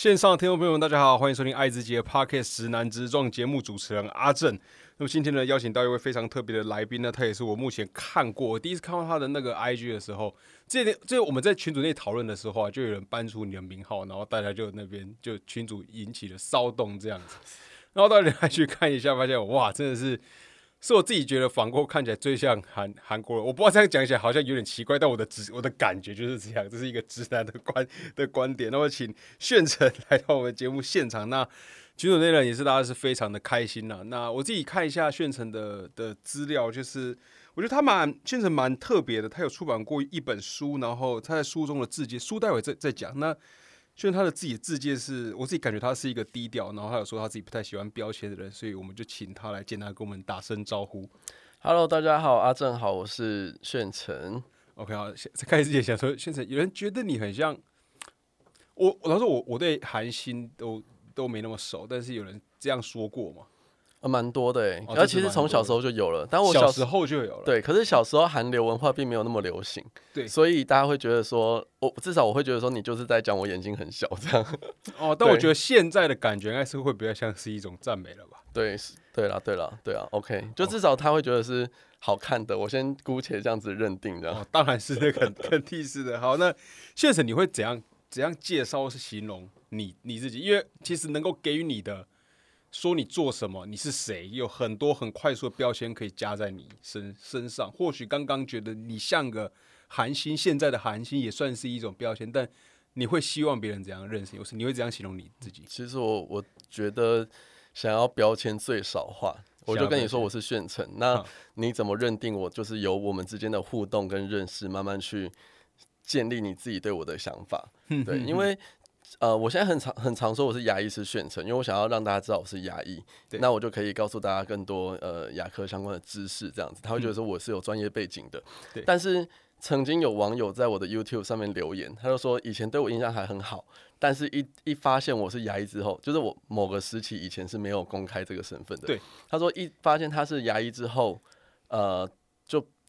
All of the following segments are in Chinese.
线上的听众朋友们，大家好，欢迎收听爱之杰 Podcast 直男直撞节目主持人阿正。那么今天呢，邀请到一位非常特别的来宾呢，他也是我目前看过我第一次看到他的那个 IG 的时候，这点这我们在群组内讨论的时候啊，就有人搬出你的名号，然后大家就那边就群组引起了骚动这样子，然后到底还去看一下，发现哇，真的是。是我自己觉得仿过看起来最像韩韩国人，我不知道这样讲起来好像有点奇怪，但我的直我的感觉就是这样，这是一个直男的观的观点。那么请炫成来到我们节目现场，那群主内人也是大家是非常的开心呐。那我自己看一下炫成的的资料，就是我觉得他蛮炫成蛮特别的，他有出版过一本书，然后他在书中的字节书待会再再讲那。虽然他的自己的自荐是我自己感觉他是一个低调，然后他有说他自己不太喜欢标签的人，所以我们就请他来简单跟我们打声招呼。Hello，大家好，阿正好，我是炫成。OK，好，在开始之前想说，炫成有人觉得你很像我，我他说我我对韩星都都没那么熟，但是有人这样说过嘛？呃，蛮多的哎，而其实从小时候就有了，但我小时候就有了。对，可是小时候韩流文化并没有那么流行，对，所以大家会觉得说，我至少我会觉得说，你就是在讲我眼睛很小这样。哦，但我觉得现在的感觉应该是会比较像是一种赞美了吧？对，对了，对了，对啊，OK，就至少他会觉得是好看的，我先姑且这样子认定的。当然是那个肯定是的。好，那现实你会怎样怎样介绍是形容你你自己？因为其实能够给予你的。说你做什么，你是谁，有很多很快速的标签可以加在你身身上。或许刚刚觉得你像个韩星，现在的韩星也算是一种标签，但你会希望别人怎样认识？有时你会怎样形容你自己？其实我我觉得想要标签最少化，我就跟你说我是炫成。那你怎么认定我？就是由我们之间的互动跟认识，慢慢去建立你自己对我的想法。对，因为。呃，我现在很常很常说我是牙医师炫成，因为我想要让大家知道我是牙医，那我就可以告诉大家更多呃牙科相关的知识，这样子他会觉得说我是有专业背景的。对，但是曾经有网友在我的 YouTube 上面留言，他就说以前对我印象还很好，但是一一发现我是牙医之后，就是我某个时期以前是没有公开这个身份的。对，他说一发现他是牙医之后，呃，就。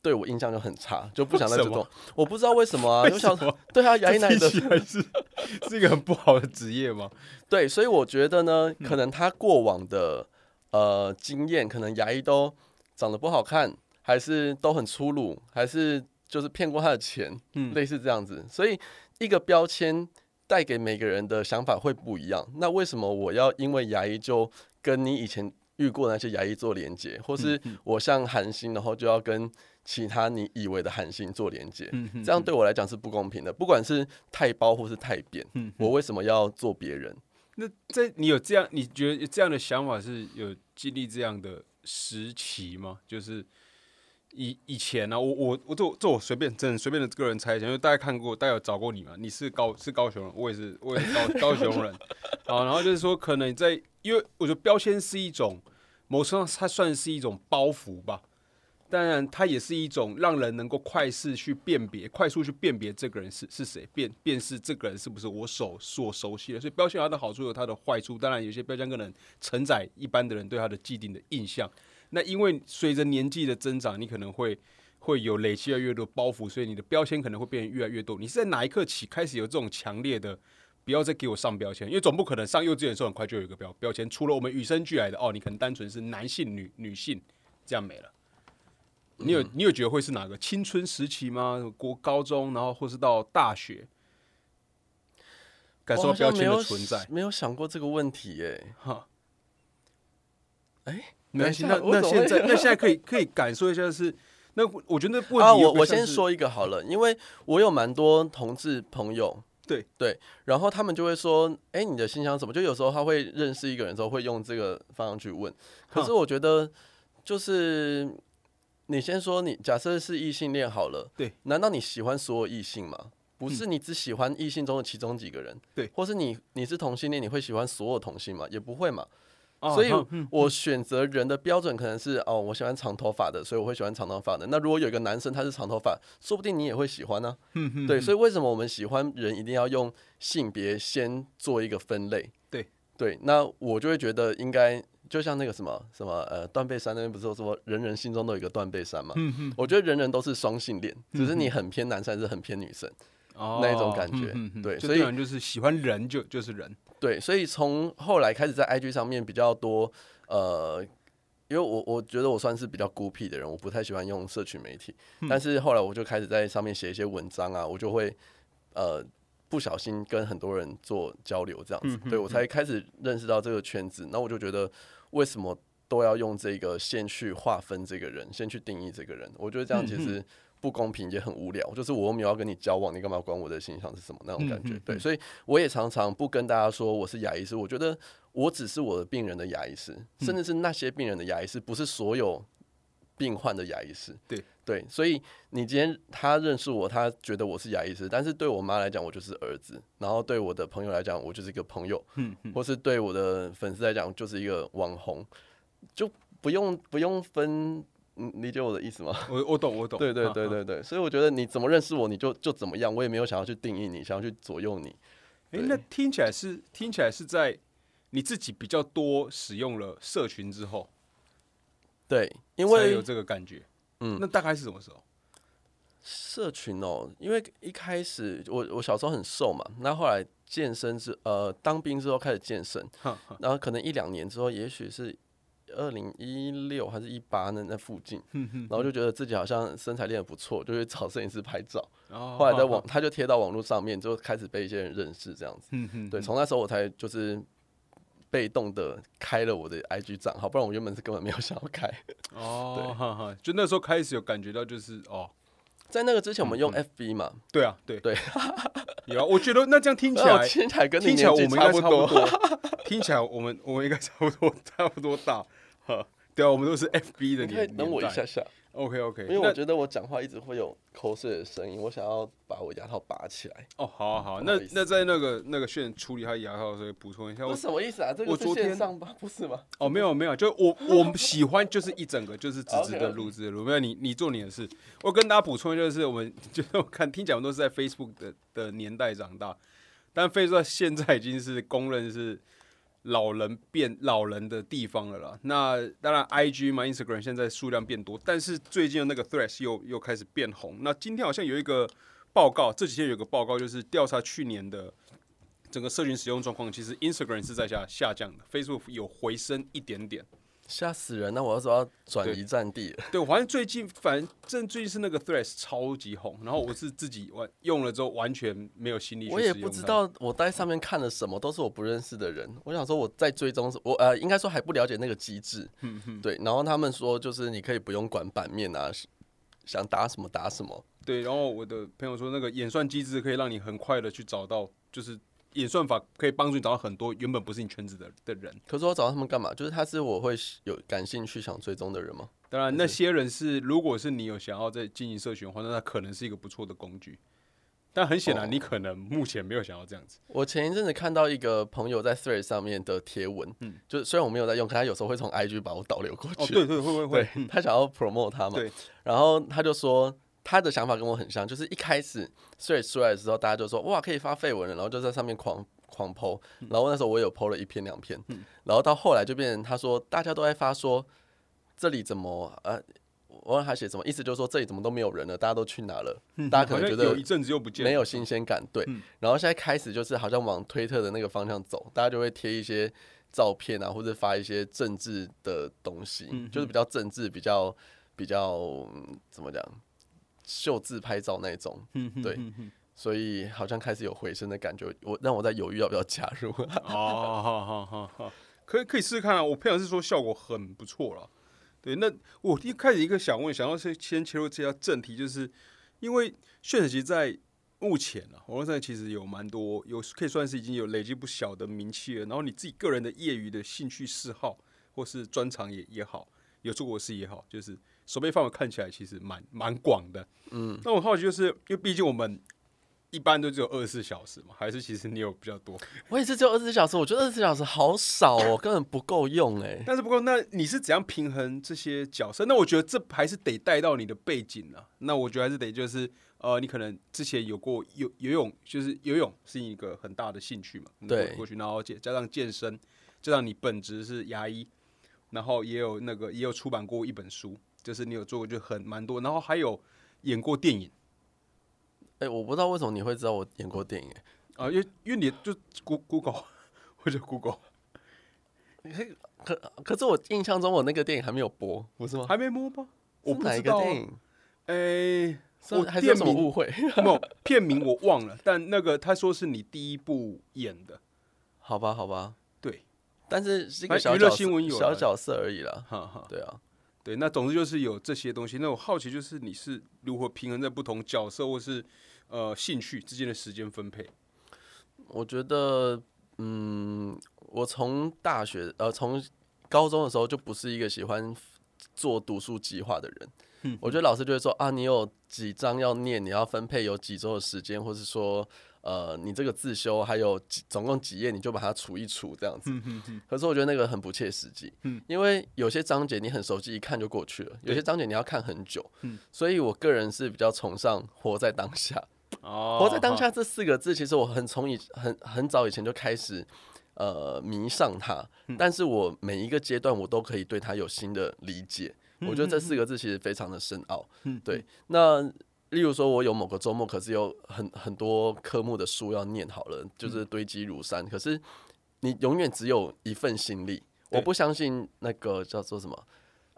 对我印象就很差，就不想再主动。我不知道为什么啊，为什么？对啊，牙医男的是 是一个很不好的职业吗？对，所以我觉得呢，可能他过往的呃经验，可能牙医都长得不好看，还是都很粗鲁，还是就是骗过他的钱，嗯，类似这样子。所以一个标签带给每个人的想法会不一样。那为什么我要因为牙医就跟你以前遇过那些牙医做连接，或是我像韩星，然后就要跟其他你以为的韩星做连接，这样对我来讲是不公平的。不管是太包或是太扁，我为什么要做别人？那在你有这样，你觉得这样的想法是有经历这样的时期吗？就是以以前呢，我我我做做我随便真的随便的个人猜想，因为大家看过，大家有找过你嘛？你是高是高雄人，我也是我也是高 高雄人。好，然后就是说，可能在因为我觉得标签是一种某程度上，它算是一种包袱吧。当然，它也是一种让人能够快速去辨别、快速去辨别这个人是是谁，辨辨识这个人是不是我所所熟悉的。所以标签它的好处有它的坏处。当然，有些标签可能承载一般的人对他的既定的印象。那因为随着年纪的增长，你可能会会有累积越来越多包袱，所以你的标签可能会变得越来越多。你是在哪一刻起开始有这种强烈的不要再给我上标签？因为总不可能上幼稚园时候很快就有一个标标签，除了我们与生俱来的哦，你可能单纯是男性、女女性这样没了。你有你有觉得会是哪个青春时期吗？国高中，然后或是到大学，感受到标签的存在，没有想过这个问题耶。哈，哎，没关系。那那现在那现在可以可以感受一下是那我觉得不啊，我我先说一个好了，因为我有蛮多同志朋友，对对，然后他们就会说，哎，你的信箱什么？就有时候他会认识一个人之后会用这个方向去问，可是我觉得就是。你先说，你假设是异性恋好了，对，难道你喜欢所有异性吗？不是，你只喜欢异性中的其中几个人，对，或是你你是同性恋，你会喜欢所有同性吗？也不会嘛。所以，我选择人的标准可能是哦，我喜欢长头发的，所以我会喜欢长头发的。那如果有一个男生他是长头发，说不定你也会喜欢呢。对，所以为什么我们喜欢人一定要用性别先做一个分类？对对，那我就会觉得应该。就像那个什么什么呃断背山那边不是说人人心中都有一个断背山嘛？嗯嗯，我觉得人人都是双性恋，只是你很偏男生还是很偏女生，那一种感觉。对，所以就是喜欢人就就是人。对，所以从后来开始在 IG 上面比较多，呃，因为我我觉得我算是比较孤僻的人，我不太喜欢用社群媒体，但是后来我就开始在上面写一些文章啊，我就会呃不小心跟很多人做交流，这样子，对我才开始认识到这个圈子，那我就觉得为什么都要用这个先去划分这个人，先去定义这个人，我觉得这样其实。不公平也很无聊，就是我又没有要跟你交往，你干嘛管我的形象是什么那种感觉？对，所以我也常常不跟大家说我是牙医师，我觉得我只是我的病人的牙医师，甚至是那些病人的牙医师，不是所有病患的牙医师。对对，所以你今天他认识我，他觉得我是牙医师，但是对我妈来讲，我就是儿子；然后对我的朋友来讲，我就是一个朋友，嗯，或是对我的粉丝来讲，就是一个网红，就不用不用分。嗯，理解我的意思吗？我我懂，我懂。对对对对对，所以我觉得你怎么认识我，你就就怎么样，我也没有想要去定义你，想要去左右你。哎，那听起来是听起来是在你自己比较多使用了社群之后，对，因为有这个感觉。嗯，那大概是什么时候？社群哦，因为一开始我我小时候很瘦嘛，那后来健身之呃当兵之后开始健身，然后可能一两年之后，也许是。二零一六还是一八那那附近，然后就觉得自己好像身材练得不错，就去找摄影师拍照。后来在网，他就贴到网络上面，就开始被一些人认识这样子。对，从那时候我才就是被动的开了我的 IG 账号，不然我原本是根本没有想要开。哦，对，就那时候开始有感觉到，就是哦，在那个之前我们用 FB 嘛。对啊，对对，有啊。我觉得那这样听起来，听起来跟听起来我们应该差不多，听起来我们我们应该差不多差不多大。对啊，我们都是 FB 的年等我一下下，OK OK。因为我觉得我讲话一直会有口水的声音，我想要把我牙套拔起来。哦，好好好，那那在那个那个炫处理他牙套的时候补充一下，我什么意思啊？这个是线上吧？不是吗？哦，没有没有，就我我喜欢就是一整个就是直直 的录制录，没有你你做你的事。我跟大家补充就是我们 就是我看听讲都是在 Facebook 的的年代长大，但 Facebook 现在已经是公认是。老人变老人的地方了啦。那当然，I G 嘛，Instagram 现在数量变多，但是最近的那个 Threads 又又开始变红。那今天好像有一个报告，这几天有个报告就是调查去年的整个社群使用状况，其实 Instagram 是在下下降的，Facebook 有回升一点点。吓死人！那我要说要转移战地了。对，我反正最近，反正最近是那个 Threads 超级红，然后我是自己完用了之后完全没有心力。我也不知道我在上面看了什么，都是我不认识的人。我想说我在追踪，我呃应该说还不了解那个机制。嗯嗯。对，然后他们说就是你可以不用管版面啊，想打什么打什么。对，然后我的朋友说那个演算机制可以让你很快的去找到，就是。演算法可以帮助你找到很多原本不是你圈子的的人。可是我找到他们干嘛？就是他是我会有感兴趣想追踪的人吗？当然，那些人是如果是你有想要在经营社群的话，那他可能是一个不错的工具。但很显然，你可能目前没有想要这样子。我前一阵子看到一个朋友在 Thread 上面的贴文，嗯，就是虽然我没有在用，可他有时候会从 IG 把我导流过去。哦，对对，会会会。他想要 promote 他嘛？对。然后他就说。他的想法跟我很像，就是一开始 Threads 出来的时候，大家就说哇可以发绯闻了，然后就在上面狂狂剖，然后那时候我有剖了一篇两篇，然后到后来就变成他说大家都在发说这里怎么呃，我问他写什么意思，就是说这里怎么都没有人了，大家都去哪了？大家可能觉得有一阵子又不见，没有新鲜感，对。然后现在开始就是好像往推特的那个方向走，大家就会贴一些照片啊，或者发一些政治的东西，就是比较政治，比较比较怎么讲？秀自拍照那种，对，所以好像开始有回声的感觉。我让我在犹豫要不要加入。哦，好好好好，可以可以试试看啊。我朋友是说效果很不错了。对，那我一开始一个想问，想要先先切入这条正题，就是因为炫其实在目前啊，网络上其实有蛮多，有可以算是已经有累积不小的名气了。然后你自己个人的业余的兴趣嗜好或是专长也也好，有做过事也好，就是。手背范围看起来其实蛮蛮广的，嗯，那我好奇就是，因为毕竟我们一般都只有二十四小时嘛，还是其实你有比较多？我也是只有二十四小时，我觉得二十四小时好少哦，根本不够用哎。但是不过，那你是怎样平衡这些角色？那我觉得这还是得带到你的背景啊。那我觉得还是得就是呃，你可能之前有过游游泳，就是游泳是一个很大的兴趣嘛，对，过去然后加加上健身，加上你本职是牙医，然后也有那个也有出版过一本书。就是你有做过就很蛮多，然后还有演过电影。哎，我不知道为什么你会知道我演过电影哎。啊，因为因为你就 Google 或者 Google，可可是我印象中我那个电影还没有播，不是吗？还没播吗？我不知道啊。个电影？诶，我还是有什么误会？没有片名我忘了，但那个他说是你第一部演的，好吧，好吧，对，但是是一个娱乐小角色新闻有小角色而已啦。哈哈。对啊，对，那总之就是有这些东西。那我好奇就是你是如何平衡在不同角色或是呃兴趣之间的时间分配？我觉得，嗯，我从大学呃从高中的时候就不是一个喜欢做读书计划的人。嗯我觉得老师就会说啊，你有几章要念，你要分配有几周的时间，或是说，呃，你这个自修还有几总共几页，你就把它除一除这样子。可是我觉得那个很不切实际，嗯因为有些章节你很熟悉，一看就过去了；有些章节你要看很久。嗯所以我个人是比较崇尚活在当下。哦活在当下这四个字，其实我很从以很很早以前就开始呃迷上它，嗯但是我每一个阶段我都可以对它有新的理解。我觉得这四个字其实非常的深奥。嗯对，那例如说，我有某个周末，可是有很很多科目的书要念好了，就是堆积如山。可是你永远只有一份心力，我不相信那个叫做什么。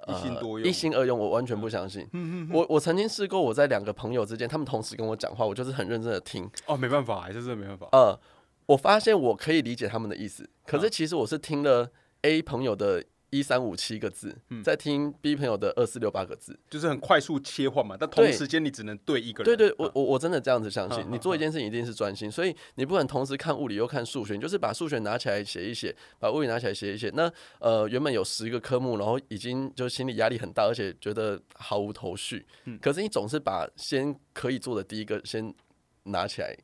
一心多用呃一心二用，我完全不相信。我我曾经试过，我在两个朋友之间，他们同时跟我讲话，我就是很认真的听，哦，没办法，还是真的没办法。呃，我发现我可以理解他们的意思，可嗯是其实我是听了 A 朋友的一三五七个字，嗯再听 B 朋友的二四六八个字。就是很快速切换嘛，但同时间你只能对一个人。对对，我我我真的这样子相信嗯，你做一件事情一定是专心，所以你不可能同时看物理又看数学，你就是把数学拿起来写一写，把物理拿起来写一写。那呃，原本有十个科目，然后已经就心理压力很大，而且觉得毫无头绪。嗯可是你总是把先可以做的第一个先拿起来，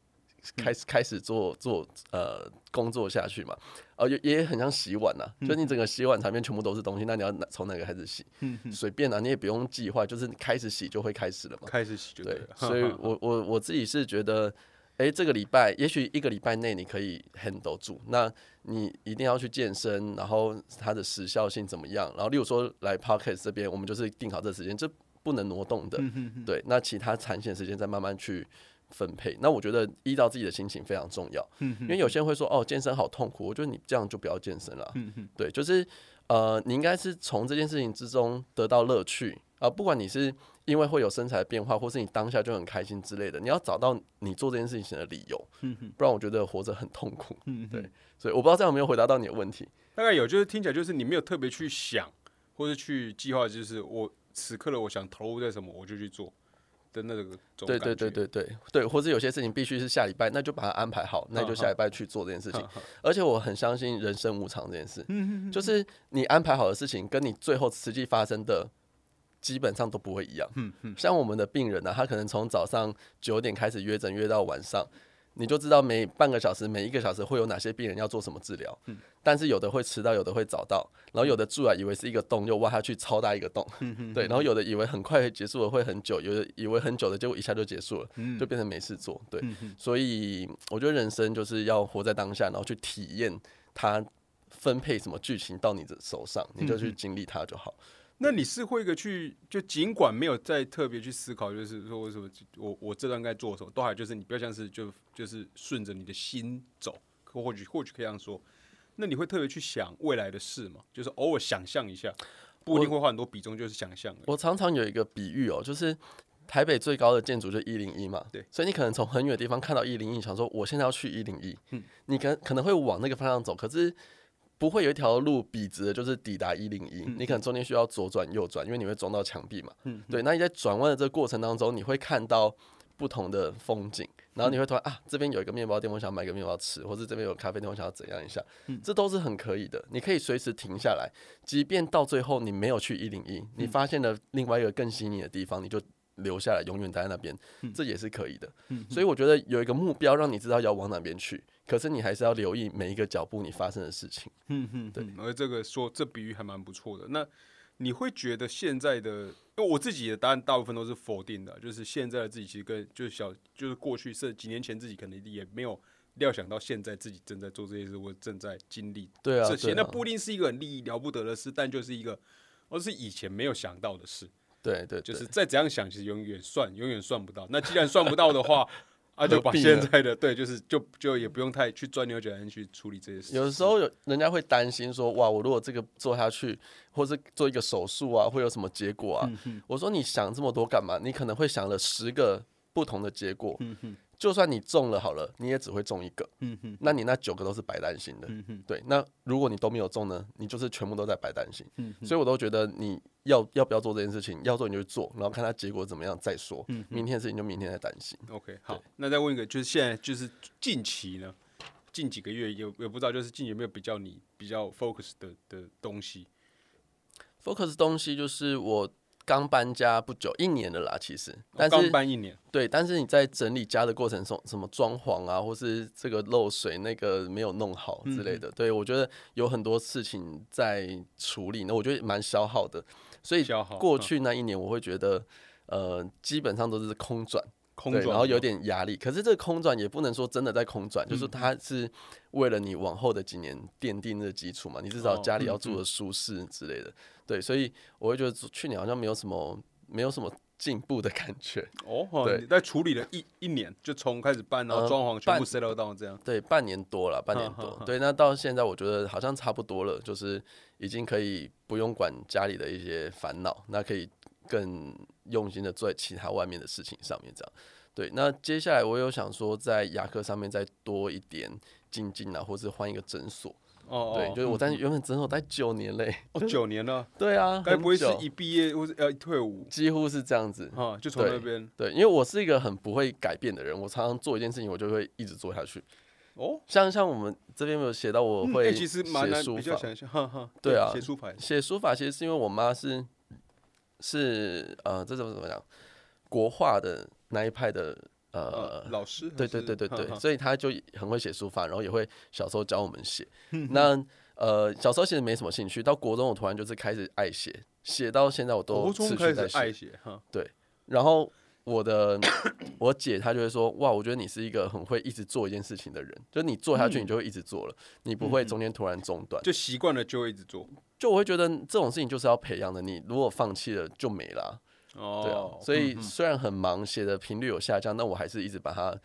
开始开始做做呃工作下去嘛。呃，也也很像洗碗呐、就你整个洗碗台面全部都是东西，那你要从哪个开始洗？随便啊，你也不用计划，就是开始洗就会开始了嘛。开始洗就对了，。所以 我我我自己是觉得，哎、这个礼拜也许一个礼拜内你可以 handle 住，那你一定要去健身，然后它的时效性怎么样？然后例如说来 podcast 这边，我们就是定好这时间，这不能挪动的。嗯对，那其他产险时间再慢慢去分配。那我觉得依照自己的心情非常重要，嗯因为有些人会说哦，健身好痛苦，我觉得你这样就不要健身了。嗯对，就是呃，你应该是从这件事情之中得到乐趣啊、不管你是因为会有身材变化，或是你当下就很开心之类的，你要找到你做这件事情的理由，不然我觉得活着很痛苦。嗯对，所以我不知道这样有没有回答到你的问题。大概有，就是听起来就是你没有特别去想，或者去计划，就是我此刻的我想投入在什么，我就去做的那个种对对对对对对，或者有些事情必须是下礼拜，那就把它安排好，那就下礼拜去做这件事情。而且我很相信人生无常这件事，就是你安排好的事情，跟你最后实际发生的基本上都不会一样。像我们的病人呢、他可能从早上九点开始约诊，约到晚上。你就知道每半个小时、每一个小时会有哪些病人要做什么治疗，但是有的会迟到，有的会早到，然后有的住啊以为是一个洞，又挖下去超大一个洞，对，然后有的以为很快结束了会很久，有的以为很久的结果一下就结束了，就变成没事做，对，所以我觉得人生就是要活在当下，然后去体验它分配什么剧情到你的手上，你就去经历它就好。那你是会一个去，就尽管没有再特别去思考，就是说为什么我我这段该做什么，都还就是你不要像是就就是顺着你的心走，可或许或许可以这样说。那你会特别去想未来的事吗？就是偶尔想象一下，不一定会花很多比重，就是想象。我常常有一个比喻哦，就是台北最高的建筑就一零一嘛，对，所以你可能从很远的地方看到一零一，想说我现在要去一零一，嗯，你可可能会往那个方向走，可是不会有一条路笔直的，就是抵达一零一，你可能中间需要左转右转，因为你会撞到墙壁嘛，嗯，对，那你在转弯的这个过程当中，你会看到不同的风景，然后你会突然啊，这边有一个面包店，我想买个面包吃，或者这边有咖啡店，我想要怎样一下，这都是很可以的。你可以随时停下来，即便到最后你没有去一零一，你发现了另外一个更吸引你的地方，你就留下来，永远待在那边，这也是可以的。所以我觉得有一个目标，让你知道要往哪边去，可是你还是要留意每一个脚步你发生的事情。对，而这个说这比喻还蛮不错的。那你会觉得现在的，因为我自己的答案大部分都是否定的，就是现在的自己其实跟就是小就是过去是几年前自己可能也没有料想到现在自己正在做这些事，或正在经历对啊，这些。对啊那不一定是一个很利益了不得的事，但就是一个，而是以前没有想到的事。对对，对就是再怎样想，其实永远算永远算不到。那既然算不到的话，啊，就把现在的对，就是就就也不用太去钻牛角尖去处理这些事。有的时候有人家会担心说，哇，我如果这个做下去，或是做一个手术啊，会有什么结果啊？我说你想这么多干嘛？你可能会想了十个不同的结果。就算你中了好了，你也只会中一个。嗯哼那你那九个都是白担心的。嗯哼对，那如果你都没有中呢，你就是全部都在白担心。嗯所以我都觉得你要要不要做这件事情，要做你就去做，然后看它结果怎么样再说。明天的事情就明天再担心。OK，好，那再问一个，就是现在就是近期呢，近几个月有也不知道，就是近有没有比较你比较 focus 的的东西？Focus 东西就是我刚搬家不久，一年的啦，其实，但是搬一年，对，但是你在整理家的过程中，什么装潢啊，或是这个漏水那个没有弄好之类的，对我觉得有很多事情在处理，那我觉得蛮消耗的。所以过去那一年，我会觉得，呃，基本上都是空转，对，空转，然后有点压力。可是这个空转也不能说真的在空转，就是它是为了你往后的几年奠定的基础嘛，你至少哦家里要嗯住的舒适之类的。对，所以我会觉得去年好像没有什么没有什么进步的感觉。哦，哦对你在处理了一一年，就从开始办，然后呃装潢全部 settle 到这样。对，半年多了，半年多对，那到现在我觉得好像差不多了，就是已经可以不用管家里的一些烦恼，那可以更用心的做在其他外面的事情上面，这样。对，那接下来我有想说，在牙科上面再多一点精进啊，或是换一个诊所。哦，对，哦就是我在嗯原本诊所待九年嘞。哦九年了，对啊，该不会是一毕业或者呃一退伍几乎是这样子？啊，就从那边对，因为我是一个很不会改变的人，我常常做一件事情，我就会一直做下去。哦，像像我们这边有写到，我嗯会欸其实蛮难，写书法。比较想象，哈哈，对啊写书法写书法其实是因为我妈是是呃，这怎么怎么讲，国画的那一派的呃呃，老师，对对对对 对，所以他就很会写书法，然后也会小时候教我们写。那呃，小时候其实没什么兴趣，到国中我突然就是开始爱写，写到现在我都持续在始爱写。写哈，然后我的我姐她就会说，哇，我觉得你是一个很会一直做一件事情的人，就是你做下去嗯你就会一直做了，你不会中间突然中断。就习惯了就会一直做。就我会觉得这种事情就是要培养的，你如果放弃了就没了啊。哦，对啊，所以虽然很忙，写的频率有下降，但我还是一直把它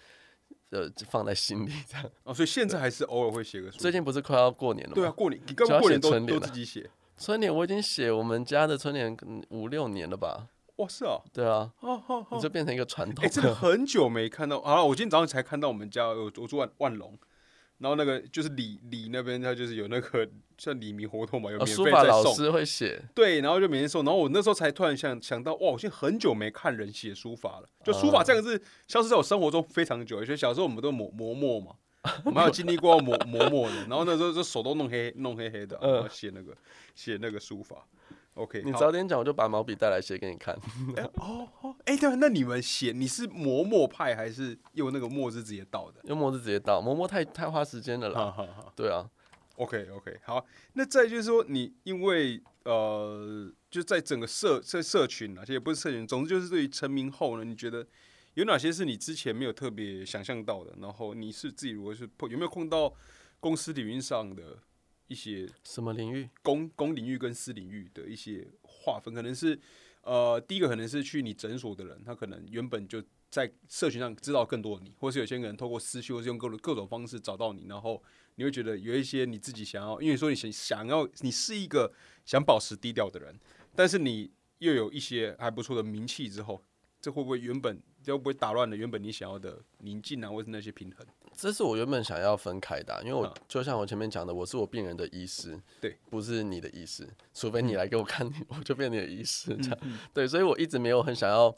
呃放在心里。这样，哦，所以现在还是偶尔会写个书。最近不是快要过年了吗？对啊，，过年你根就要本过年都都写春联了自己写。春联我已经写我们家的春联嗯五六年了吧？哇，是哦，对啊，哦哦哦，你就变成一个传统哎，。真的很久没看到。好了，我今天早上才看到我们家有我住万万隆，然后那个就是李李那边，他就是有那个像李明活动嘛，有呃免费在送。师会写，对，然后就每天送，然后我那时候才突然想想到，哇，我现在很久没看人写书法了。就书法这个字消失在我生活中非常久，所以小时候我们都磨磨墨嘛，我们还有经历过磨磨墨的，然后那时候就手都弄黑弄黑黑的，然后写那个写那个书法。OK，你早点讲，我就把毛笔带来写给你看。哦哦，哎、对啊，那你们写你是磨墨派还是用那个墨汁直接倒的？用墨汁直接倒，磨墨太太花时间了啦。哈哈哈。对啊，OK OK，好，那再就是说，你因为呃，就在整个社社社群啊，也不是社群，总之就是对于成名后呢，你觉得有哪些是你之前没有特别想象到的？然后你是自己如果是碰有没有碰到公司领域上的一些什么领域？公公领域跟私领域的一些划分，可能是呃，第一个可能是去你诊所的人，他可能原本就在社群上知道更多的你，或是有些人透过私讯或是用各种各种方式找到你，然后你会觉得有一些你自己想要，因为说你想想要，你是一个想保持低调的人，但是你又有一些还不错的名气之后，这会不会原本这会不会打乱了原本你想要的宁静啊，或是那些平衡？这是我原本想要分开的啊、因为我嗯。就像我前面讲的，我是我病人的医师，对，不是你的医师，除非你来给我看，我就变你的医师这样，嗯。对，所以我一直没有很想要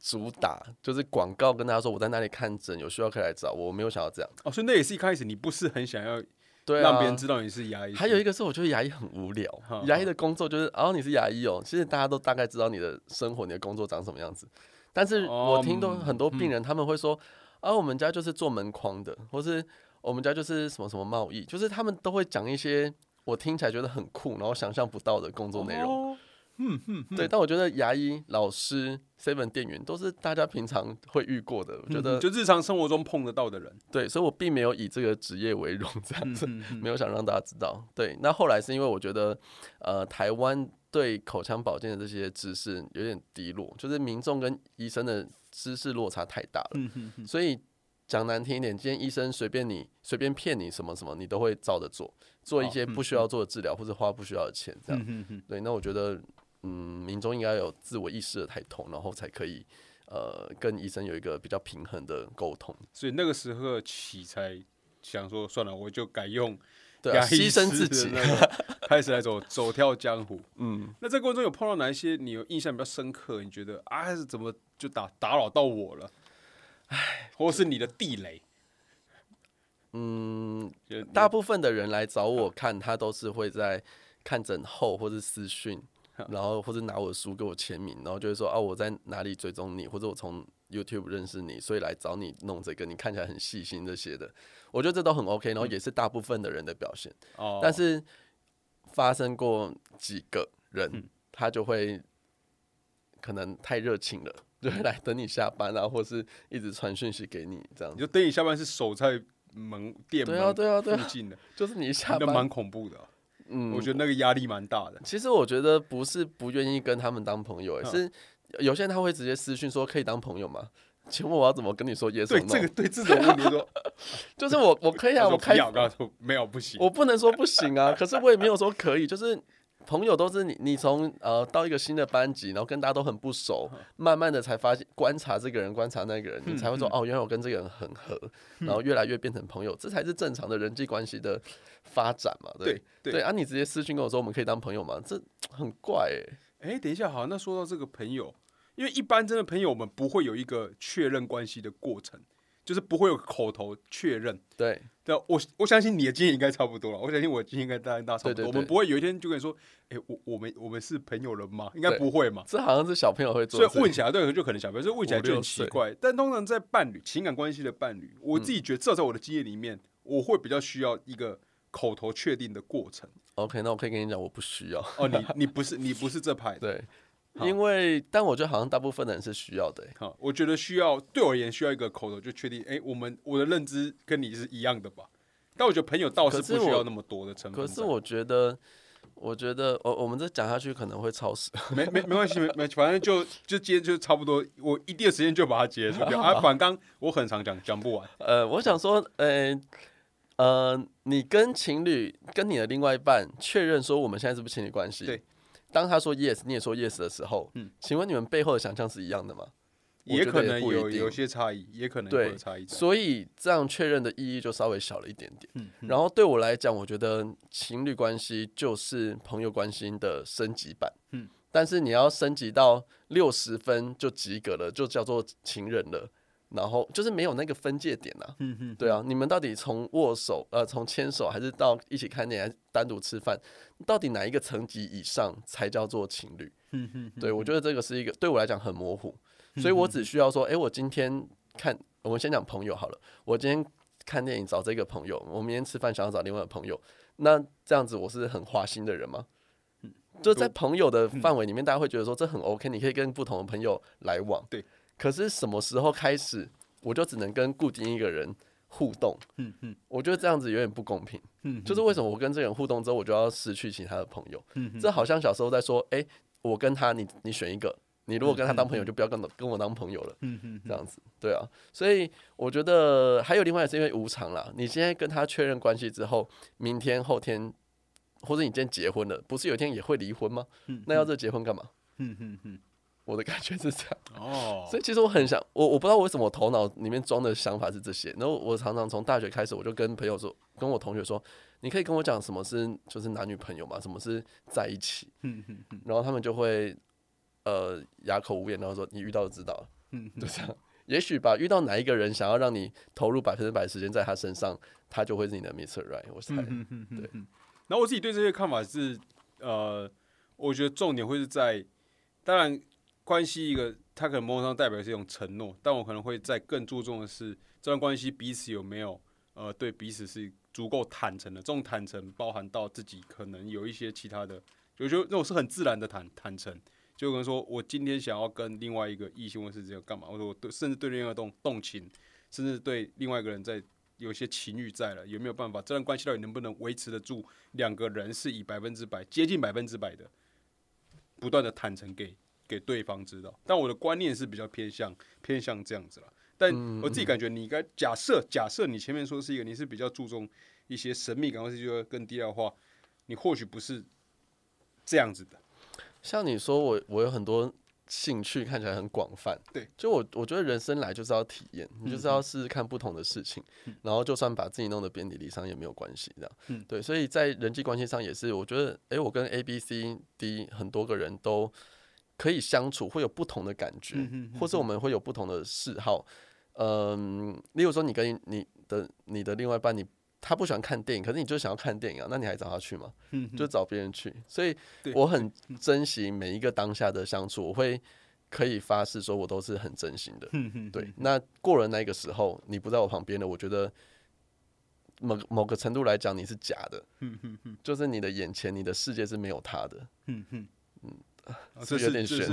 主打，就是广告跟大家说我在哪里看诊，有需要可以来找我，我没有想要这样，哦，所以那也是一开始你不是很想要对啊，让别人知道你是牙医，还有一个是，我觉得牙医很无聊。牙医的工作就是，哦，你是牙医哦，其实大家都大概知道你的生活、你的工作长什么样子。但是哦我听到嗯很多病人他们会说，啊，我们家就是做门框的，或是我们家就是什么什么贸易，就是他们都会讲一些我听起来觉得很酷，然后想象不到的工作内容。哦嗯嗯，对，但我觉得牙医、老师、seven 店员都是大家平常会遇过的，我觉得嗯就日常生活中碰得到的人，对，所以我并没有以这个职业为荣这样子。嗯嗯 没有想让大家知道。对，那后来是因为我觉得，呃，台湾对口腔保健的这些知识有点低落，就是民众跟医生的知识落差太大了，所以讲难听一点，今天医生随便你随便骗你什么什么，你都会照着做，做一些不需要做的治疗或者花不需要的钱，这样。对，那我觉得，嗯，民众应该有自我意识的抬头，然后才可以，呃，跟医生有一个比较平衡的沟通。所以那个时候起才想说，算了，我就改用。对，牺牲自己，开始来走走跳江湖。嗯，那这过程中有碰到哪一些你有印象比较深刻？你觉得啊，是怎么就打打扰到我了？哎，或是你的地雷？嗯，大部分的人来找我看，他都是会在看诊后或者私讯，然后或者拿我的书给我签名，然后就会说啊，我在哪里追踪你，或者我从 YouTube 认识你，所以来找你弄这个，你看起来很细心这些的。我觉得这都很 OK，然后也是大部分的人的表现。哦。但是发生过几个人，他就会可能太热情了，就会来等你下班啊，或是一直传讯息给你这样。你就等你下班是守在门店对啊对啊对附近的，就是你下班蛮恐怖的。嗯，我觉得那个压力蛮大的。其实我觉得不是不愿意跟他们当朋友，是有些人他会直接私讯说可以当朋友吗？请问我要怎么跟你说 yes？对这个对这种问题说，就是我我可以啊，我开咬他说没有不行，我不能说不行啊，可是我也没有说可以，就是朋友都是你你从呃到一个新的班级，然后跟大家都很不熟，慢慢的才发现观察这个人观察那个人，你才会说哦，原来我跟这个人很合，然后越来越变成朋友，这才是正常的人际关系的发展嘛，对对啊，你直接私信跟我说我们可以当朋友吗？这很怪哎哎，等一下好，那说到这个朋友。因为一般真的朋友，我们不会有一个确认关系的过程，就是不会有口头确认。对，对，我我相信你的经验应该差不多了。我相信我的经验应该大大差不多。我们不会有一天就跟你说，哎，我我们我们是朋友了吗？应该不会嘛。这好像是小朋友会做，所以问起来对，就可能小朋友，所以问起来就很奇怪。但通常在伴侣情感关系的伴侣，我自己觉得，至少在我的经验里面，我会比较需要一个口头确定的过程。OK，那我可以跟你讲，我不需要。哦，你你不是你不是这派对。因为，但我觉得好像大部分的人是需要的。好，我觉得需要，对我而言需要一个口头就确定，哎，我们我的认知跟你是一样的吧？但我觉得朋友倒是不需要那么多的成分。可是我觉得，我觉得，我我们这讲下去可能会超时。没没没关系，没没，反正就 就接就差不多，我一定的时间就把它结束掉。啊，反刚我很常讲，讲不完。呃，我想说，呃呃，你跟情侣跟你的另外一半确认说我们现在是不是情侣关系？对。当他说 yes，你也说 yes 的时候，嗯，请问你们背后的想象是一样的吗？也可能有有些差异，也可能有差异。所以这样确认的意义就稍微小了一点点。嗯，然后对我来讲，我觉得情侣关系就是朋友关系的升级版。嗯，但是你要升级到六十分就及格了，就叫做情人了。然后就是没有那个分界点呐，嗯哼，对啊，你们到底从握手，呃，从牵手，还是到一起看电影，单独吃饭，到底哪一个层级以上才叫做情侣？嗯哼，对我觉得这个是一个对我来讲很模糊，所以我只需要说，哎，我今天看，我们先讲朋友好了，我今天看电影找这个朋友，我明天吃饭想要找另外的朋友，那这样子我是很花心的人吗？就在朋友的范围里面，大家会觉得说这很 OK，你可以跟不同的朋友来往，对。可是什么时候开始，我就只能跟固定一个人互动？嗯嗯，我觉得这样子有点不公平。嗯，就是为什么我跟这个人互动之后，我就要失去其他的朋友？嗯这好像小时候在说，哎，我跟他，你你选一个，你如果跟他当朋友，就不要跟跟我当朋友了。嗯嗯，这样子，对啊。所以我觉得还有另外也是因为无常啦。你现在跟他确认关系之后，明天后天，或者你今天结婚了，不是有一天也会离婚吗？嗯，那要这结婚干嘛？嗯嗯嗯。我的感觉是这样。哦，所以其实我很想我我不知道为什么我头脑里面装的想法是这些，然后我常常从大学开始我就跟朋友说，跟我同学说，你可以跟我讲什么是就是男女朋友嘛，什么是在一起，然后他们就会呃哑口无言，然后说你遇到就知道了，嗯，就这样，也许吧，遇到哪一个人想要让你投入百分之百时间在他身上，他就会是你的 Mr. Right，我猜，对，然后我自己对这些看法是，呃，我觉得重点会是在，当然。关系一个，它可能某种上代表是一种承诺，但我可能会在更注重的是这段关系彼此有没有呃对彼此是足够坦诚的。这种坦诚包含到自己可能有一些其他的，就就那种是很自然的坦坦诚，就可能说我今天想要跟另外一个异性或是这样干嘛，或者我对甚至对另外一动动情，甚至对另外一个人在有些情欲在了，有没有办法这段关系到底能不能维持得住？两个人是以百分之百接近百分之百的不断的坦诚给。给对方知道，但我的观念是比较偏向偏向这样子了。但我自己感觉，你应该假设假设你前面说是一个，你是比较注重一些神秘感，或是就更低调的话，你或许不是这样子的。像你说，我我有很多。兴趣看起来很广泛，对，就我我觉得人生来就是要体验，你就是要试试看不同的事情，然后就算把自己弄得遍体鳞伤也没有关系，这样，嗯，对，所以在人际关系上也是，我觉得，哎，我跟 A、B、C、D 很多个人都可以相处，会有不同的感觉，或是我们会有不同的嗜好，嗯，例如说你跟你的你的另外一半你。他不喜欢看电影，可是你就想要看电影啊？那你还找他去吗？就找别人去。所以我很珍惜每一个当下的相处，我会可以发誓说，我都是很真心的。对，那过了那个时候，你不在我旁边了，我觉得某某个程度来讲，你是假的。就是你的眼前，你的世界是没有他的。嗯，这有点悬。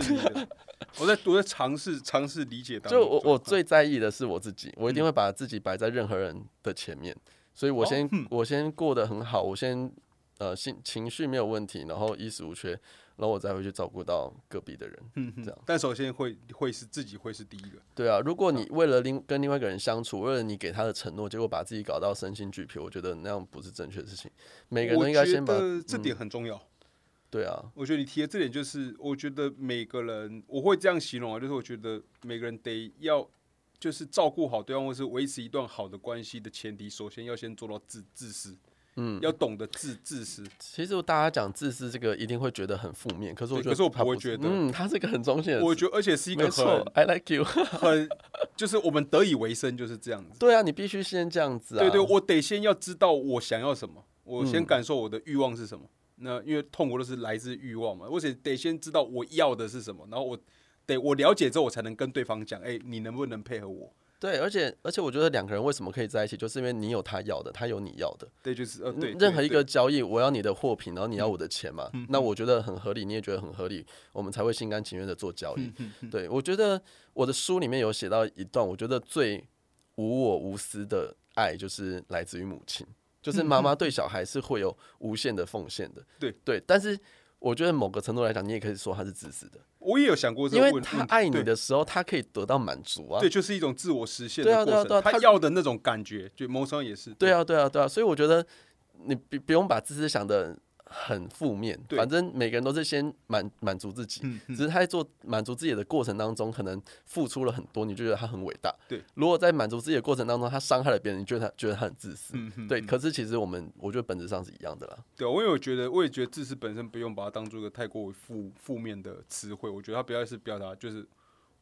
我在我在尝试尝试理解。就我我最在意的是我自己，我一定会把自己摆在任何人的前面。所以我先我先过得很好，我先呃心情绪没有问题，然后衣食无缺，然后我再会去照顾到隔壁的人，嗯这样。但首先会会是自己会是第一个。对啊，如果你为了另跟另外一个人相处，为了你给他的承诺，结果把自己搞到身心俱疲，我觉得那样不是正确的事情。每个人应该先把这点很重要。对啊，我觉得你提的这点就是，我觉得每个人我会这样形容啊，就是我觉得每个人得要。就是照顾好对方，或是维持一段好的关系的前提，首先要先做到自自私，嗯，要懂得自自私。其实大家讲自私这个一定会觉得很负面，可是我觉得，可是我不会觉得，嗯，它是一个很中性的。我觉得，而且是一个很，I like you，很就是我们得以为生就是这样子。对啊，你必须先这样子啊。对对，我得先要知道我想要什么，我先感受我的欲望是什么。那因为痛苦都是来自欲望嘛，我且得先知道我要的是什么，然后我得我了解之后，我才能跟对方讲，哎，你能不能配合我？对，而且而且，我觉得两个人为什么可以在一起，就是因为你有他要的，他有你要的。对，就是呃，对，任何一个交易，我要你的货品，然后你要我的钱嘛，那我觉得很合理，你也觉得很合理，我们才会心甘情愿的做交易。对，我觉得我的书里面有写到一段，我觉得最无我无私的爱，就是来自于母亲，就是妈妈对小孩是会有无限的奉献的。对对，但是。我觉得某个程度来讲，你也可以说他是自私的。我也有想过，因为他爱你的时候，他可以得到满足啊。对，就是一种自我实现的过程。他要的那种感觉，就谋生也是。对啊，对啊，对啊。所以我觉得你不不用把自私想的。很负面，反正每个人都是先满满足自己，只是他在做满足自己的过程当中，可能付出了很多，你就觉得他很伟大。对，如果在满足自己的过程当中，他伤害了别人，你觉得他觉得他很自私。对，可是其实我们我觉得本质上是一样的啦。对，我也觉得，我也觉得自私本身不用把它当做一个太过负负面的词汇，我觉得它不要是表达就是。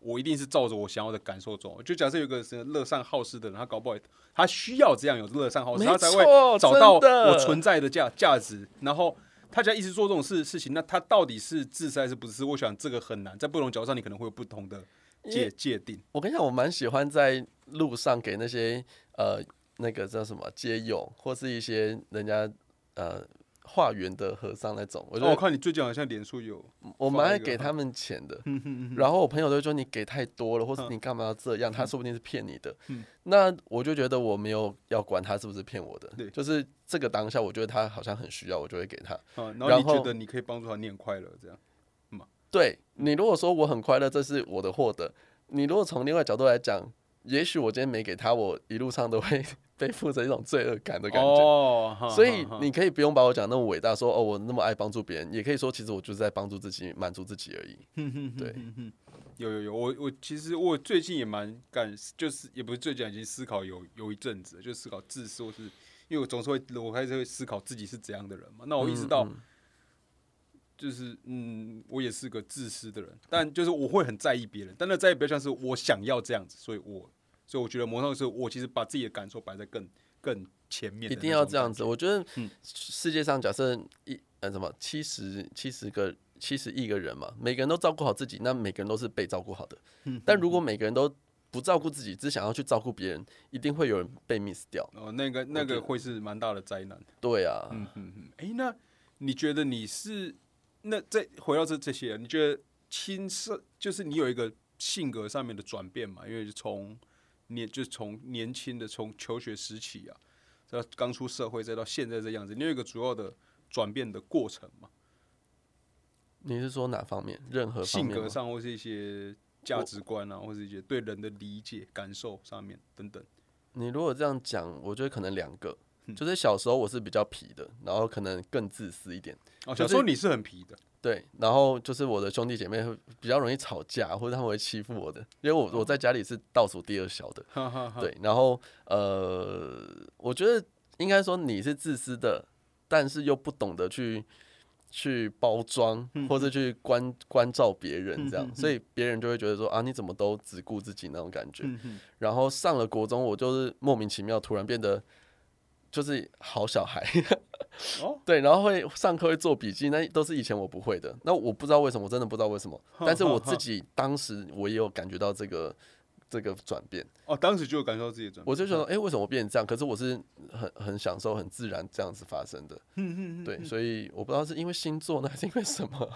我一定是照着我想要的感受走。就假设有个是乐善好施的人，他搞不好他需要这样有乐善好施，他才会找到我存在的价价值。然后他只要一直做这种事事情，那他到底是自私还是不自私？我想这个很难，在不同角度上你可能会有不同的界界定。我跟你讲，我蛮喜欢在路上给那些呃那个叫什么街友，或是一些人家呃。化缘的和尚那种，我觉得我看你最近好像脸书有，我蛮爱给他们钱的。然后我朋友都说你给太多了，或者你干嘛要这样？他说不定是骗你的。那我就觉得我没有要管他是不是骗我的，就是这个当下，我觉得他好像很需要，我就会给他。然后你觉得你可以帮助他，你很快乐这样？对你如果说我很快乐，这是我的获得。你如果从另外角度来讲，也许我今天没给他，我一路上都会。背负着一种罪恶感的感觉，所以你可以不用把我讲那么伟大，说哦，我那么爱帮助别人，也可以说其实我就是在帮助自己，满足自己而已。对，有有有，我我其实我最近也蛮感，就是也不是最近已经思考有有一阵子，就思考自私，或是因为我总是会我开始会思考自己是怎样的人嘛。那我意识到，就是嗯，我也是个自私的人，但就是我会很在意别人，但那在意比较像是我想要这样子，所以我。所以我觉得魔上是我其实把自己的感受摆在更更前面，一定要这样子。我觉得，世界上假设一呃什么七十七十个七十亿个人嘛，每个人都照顾好自己，那每个人都是被照顾好的。但如果每个人都不照顾自己，只想要去照顾别人，一定会有人被 miss 掉。哦，那个那个会是蛮大的灾难。对啊，嗯嗯嗯。哎，那你觉得你是那再回到这这些，你觉得青涩就是你有一个性格上面的转变嘛？因为从年就从年轻的从求学时期啊，到刚出社会再到现在这样子，你有一个主要的转变的过程吗？你是说哪方面？任何性格上或是一些价值观啊，或是一些对人的理解、感受上面等等。你如果这样讲，我觉得可能两个，就是小时候我是比较皮的，然后可能更自私一点。哦，小时候你是很皮的。对，然后就是我的兄弟姐妹会比较容易吵架，或者他们会欺负我的，因为我我在家里是倒数第二小的。对，然后呃，我觉得应该说你是自私的，但是又不懂得去去包装，或者去关关照别人这样，所以别人就会觉得说啊，你怎么都只顾自己那种感觉。然后上了国中，我就是莫名其妙突然变得。就是好小孩，哦，对，然后会上课会做笔记，那都是以前我不会的。那我不知道为什么，我真的不知道为什么。但是我自己当时我也有感觉到这个这个转变。哦，当时就有感受到自己转，我就觉得，哎，为什么变成这样？可是我是很很享受、很自然这样子发生的。嗯嗯对，所以我不知道是因为星座呢，还是因为什么，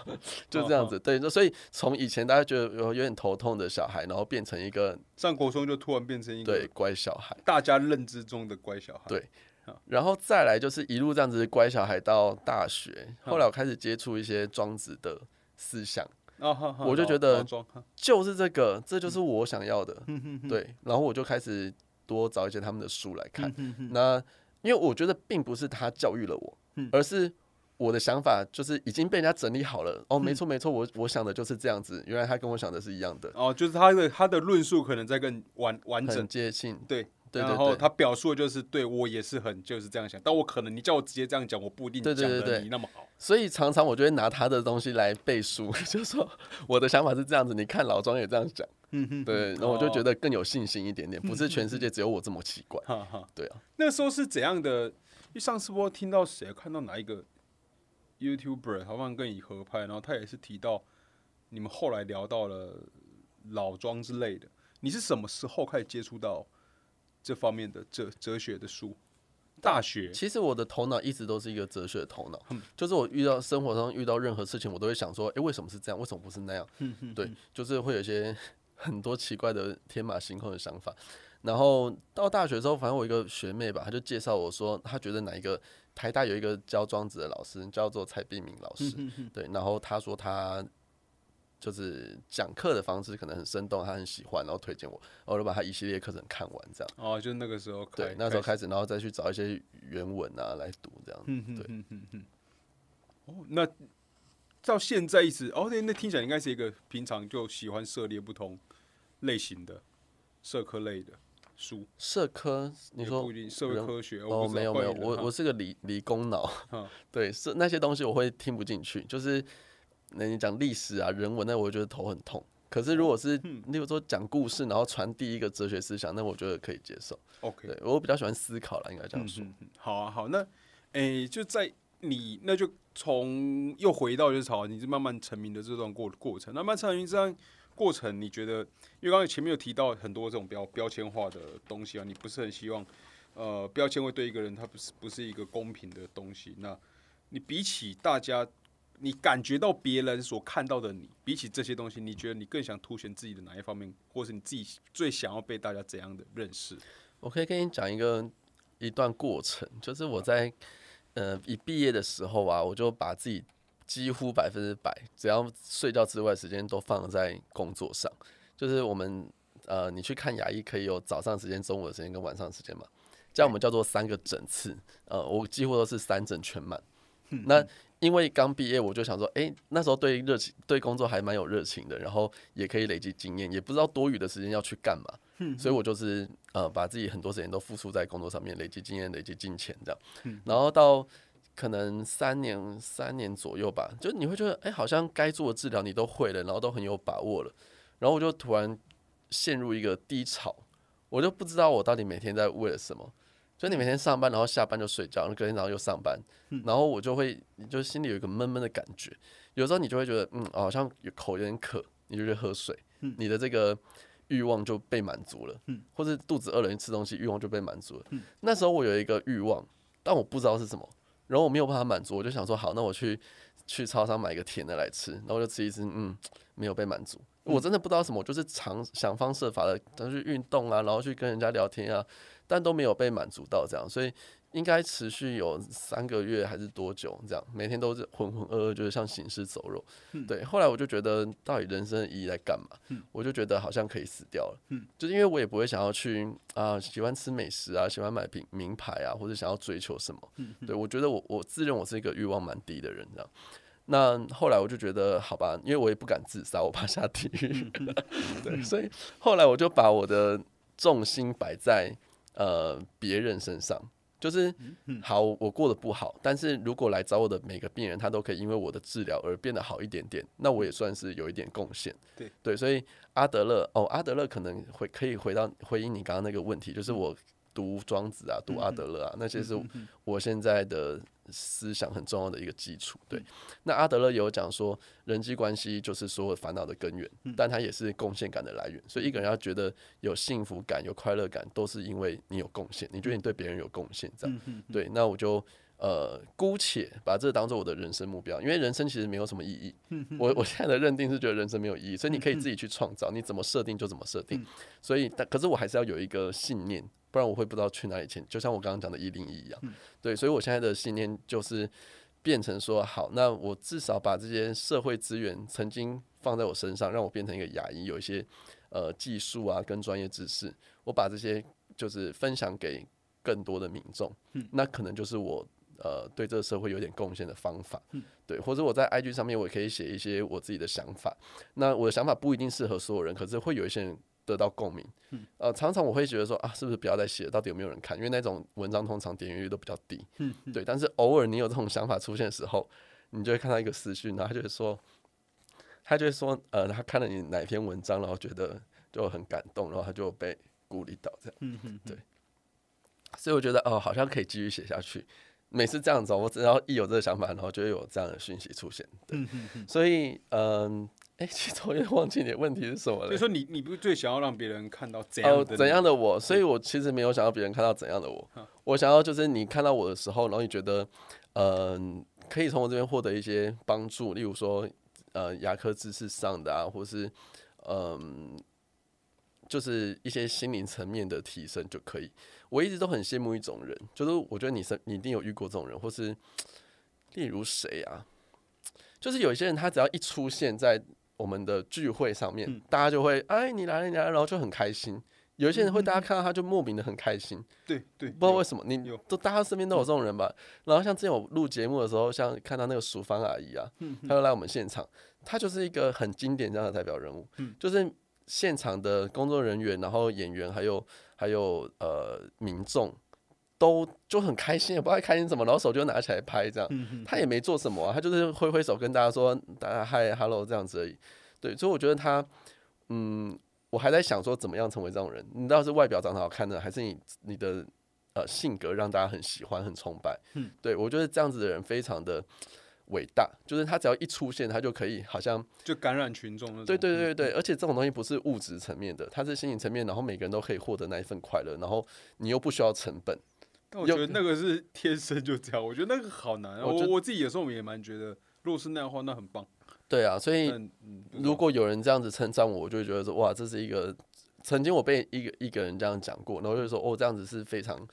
就这样子。对，所以从以前大家觉得有有点头痛的小孩，然后变成一个上国中就突然变成一个对乖小孩，大家认知中的乖小孩。对。然后再来就是一路这样子乖小孩到大学，后来我开始接触一些庄子的思想，我就觉得就是这个，这就是我想要的，对。然后我就开始多找一些他们的书来看。那因为我觉得并不是他教育了我，而是我的想法就是已经被人家整理好了。哦，没错没错，我我想的就是这样子。原来他跟我想的是一样的。哦，就是他的他的论述可能在更完完整接近，对。然后他表述的就是对我也是很就是这样想，但我可能你叫我直接这样讲，我不一定讲的你那么好。所以常常我就会拿他的东西来背书，就说我的想法是这样子，你看老庄也这样讲，嗯哼，对，然后我就觉得更有信心一点点，不是全世界只有我这么奇怪，哈哈，对啊。那时候是怎样的？因为上次我听到谁看到哪一个 YouTuber 好像跟你合拍，然后他也是提到你们后来聊到了老庄之类的，你是什么时候开始接触到？这方面的哲哲学的书，大学其实我的头脑一直都是一个哲学的头脑，就是我遇到生活中遇到任何事情，我都会想说，哎，为什么是这样？为什么不是那样？对，就是会有一些很多奇怪的天马行空的想法。然后到大学之后，反正我一个学妹吧，她就介绍我说，她觉得哪一个台大有一个教庄子的老师叫做蔡碧明老师，对，然后她说她。就是讲课的方式可能很生动，他很喜欢，然后推荐我，我就把他一系列课程看完，这样。哦，就那个时候，对，那时候开始，然后再去找一些原文啊来读，这样。嗯对，嗯嗯嗯。哦，那到现在一直，哦，那那听起来应该是一个平常就喜欢涉猎不同类型的社科类的书。社科？你说社会科学？哦，没有没有，我我是个理理工脑。对，是那些东西我会听不进去，就是。那你讲历史啊、人文，那我觉得头很痛。可是如果是，例如说讲故事，然后传递一个哲学思想，那我觉得可以接受。OK，对我比较喜欢思考了，应该这样说。好啊，好，那诶，就在你那就从又回到就是好，你是慢慢成名的这段过过程。那慢慢成名这样过程，你觉得？因为刚才前面有提到很多这种标标签化的东西啊，你不是很希望呃标签会对一个人他不是不是一个公平的东西。那你比起大家。你感觉到别人所看到的你，比起这些东西，你觉得你更想凸显自己的哪一方面，或是你自己最想要被大家怎样的认识？我可以跟你讲一个一段过程，就是我在呃一毕业的时候啊，我就把自己几乎百分之百，只要睡觉之外时间都放在工作上。就是我们呃，你去看牙医可以有早上时间、中午的时间跟晚上时间嘛，这样我们叫做三个整次。呃，我几乎都是三整全满。那因为刚毕业，我就想说，哎，那时候对热情、对工作还蛮有热情的，然后也可以累积经验，也不知道多余的时间要去干嘛，所以我就是呃，把自己很多时间都付出在工作上面，累积经验、累积金钱这样。然后到可能三年、三年左右吧，就你会觉得，哎，好像该做的治疗你都会了，然后都很有把握了，然后我就突然陷入一个低潮，我就不知道我到底每天在为了什么。所以你每天上班，然后下班就睡觉，然后隔天早上又上班，然后我就会，你就心里有一个闷闷的感觉。有时候你就会觉得，嗯，好像有口有点渴，你就去喝水，你的这个欲望就被满足了，或者肚子饿了，你吃东西欲望就被满足了。那时候我有一个欲望，但我不知道是什么，然后我没有办法满足，我就想说，好，那我去去超商买一个甜的来吃，然后就吃一吃，嗯，没有被满足。我真的不知道什么，我就是常想方设法的，去运动啊，然后去跟人家聊天啊。但都没有被满足到这样，所以应该持续有三个月还是多久？这样每天都是浑浑噩噩，就是像行尸走肉。对，后来我就觉得，到底人生的意义在干嘛？我就觉得好像可以死掉了。嗯，就是因为我也不会想要去啊，喜欢吃美食啊，喜欢买名名牌啊，或者想要追求什么。对我觉得我我自认我是一个欲望蛮低的人，这样。那后来我就觉得，好吧，因为我也不敢自杀，我怕下地狱。对，所以后来我就把我的重心摆在呃别人身上。就是好，我过得不好，但是如果来找我的每个病人，他都可以因为我的治疗而变得好一点点，那我也算是有一点贡献。对对，所以阿德勒哦，阿德勒可能会可以回到回应你刚刚那个问题，就是我。读庄子啊，读阿德勒啊，那些是我现在的思想很重要的一个基础。对，那阿德勒有讲说，人际关系就是所有烦恼的根源，但它也是贡献感的来源。所以一个人要觉得有幸福感、有快乐感，都是因为你有贡献，你觉得你对别人有贡献，这样。对，那我就呃姑且把这当做我的人生目标，因为人生其实没有什么意义。我我现在的认定是觉得人生没有意义，所以你可以自己去创造，你怎么设定就怎么设定。所以，但可是我还是要有一个信念。不然我会不知道去哪里签，就像我刚刚讲的“一零一”一样，对，所以我现在的信念就是变成说，好，那我至少把这些社会资源曾经放在我身上，让我变成一个牙医，有一些呃技术啊跟专业知识，我把这些就是分享给更多的民众，那可能就是我呃对这个社会有点贡献的方法，对，或者我在 IG 上面我也可以写一些我自己的想法，那我的想法不一定适合所有人，可是会有一些人。得到共鸣，呃，常常我会觉得说啊，是不是不要再写？到底有没有人看？因为那种文章通常点阅率都比较低，嗯对。但是偶尔你有这种想法出现的时候，你就会看到一个私讯，然后他就会说，他就会说，呃，他看了你哪篇文章，然后觉得就很感动，然后他就被鼓励到这样，嗯对。所以我觉得哦，好像可以继续写下去。每次这样子，我只要一有这个想法，然后就会有这样的讯息出现。对，所以嗯。哎，其实我也忘记你的问题是什么了。所以说，你你不是最想要让别人看到怎样的怎样的我？所以我其实没有想要别人看到怎样的我。我想要就是你看到我的时候，然后你觉得，嗯，可以从我这边获得一些帮助，例如说，呃，牙科知识上的啊，或是，嗯，就是一些心灵层面的提升就可以。我一直都很羡慕一种人，就是我觉得你是你一定有遇过这种人，或是例如谁啊？就是有一些人，他只要一出现在我们的聚会上面，大家就会哎，你来了，你来了，然后就很开心。有一些人会，大家看到他就莫名的很开心。对对，不知道为什么，你都大家身边都有这种人吧？然后像之前我录节目的时候，像看到那个淑芳阿姨啊，她就来我们现场，她就是一个很经典这样的代表人物。就是现场的工作人员，然后演员，还有还有呃民众。都就很开心，也不知道开心什么，然后手就拿起来拍这样，他也没做什么，啊他就是挥挥手跟大家说大家嗨，hello 这样子而已。对，所以我觉得他，嗯，我还在想说怎么样成为这种人。你到底是外表长得好看呢，还是你你的呃性格让大家很喜欢、很崇拜？嗯，对我觉得这样子的人非常的伟大，就是他只要一出现，他就可以好像就感染群众对对对对，而且这种东西不是物质层面的，它是心理层面，然后每个人都可以获得那一份快乐，然后你又不需要成本。我觉得那个是天生就这样，我觉得那个好难。我我自己有时候也蛮觉得，如果是那样的话，那很棒。对啊，所以如果有人这样子称赞我，我就会觉得说，哇，这是一个曾经我被一个一个人这样讲过，然后就说，哦，这样子是非常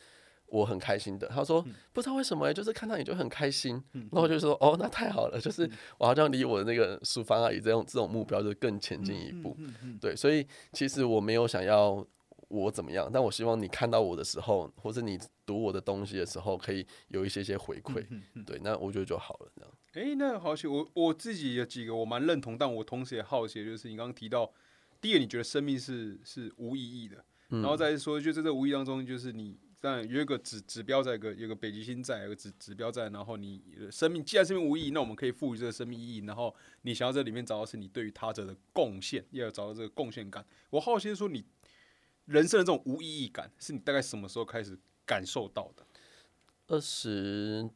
我很开心的。他说不知道为什么，就是看到你就很开心。然后我就说，哦，那太好了，就是我好像离我的那个书房阿姨这种这种目标就更前进一步。对，所以其实我没有想要。我怎么样？但我希望你看到我的时候，或者你读我的东西的时候，可以有一些些回馈。对，那我觉得就好了。这样。哎，那好奇，我我自己有几个我蛮认同，但我同时也好奇，就是你刚刚提到，第一个你觉得生命是是无意义的，然后再说，就在这无意当中，就是你但有一个指指标在，一个有个北极星在，有个指指标在，然后你生命既然生命无意义，那我们可以赋予这个生命意义，然后你想要在里面找到是你对于他者的贡献，要找到这个贡献感。我好奇说你。人生的这种无意义感，是你大概什么时候开始感受到的？二十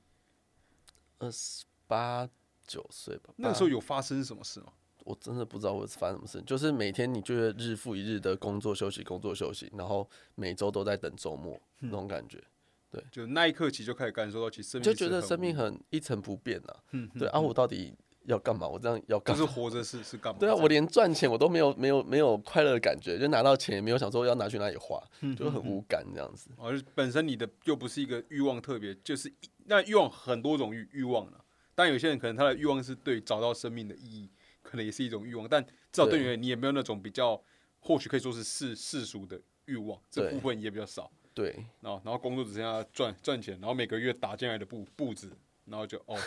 二十八九岁吧。那个时候有发生什么事吗？我真的不知道会发生什么事。就是每天你就是日复一日的工作休息工作休息，然后每周都在等周末那种感觉。对，就那一刻起就开始感受到，其实就觉得生命很一成不变啊。嗯，对啊，我到底要干嘛？我这样要干就是活着是是干嘛？对啊，我连赚钱我都没有没有没有快乐的感觉，就拿到钱也没有想说要拿去哪里花，就很无感这样子。而本身你的又不是一个欲望特别，就是那欲望很多种欲欲望了。但有些人可能他的欲望是对找到生命的意义，可能也是一种欲望。但至少对你你也没有那种比较，或许可以说是世世俗的欲望，这部分也比较少。对，然后然后工作只剩下赚赚钱，然后每个月打进来的布布子。然后就哦，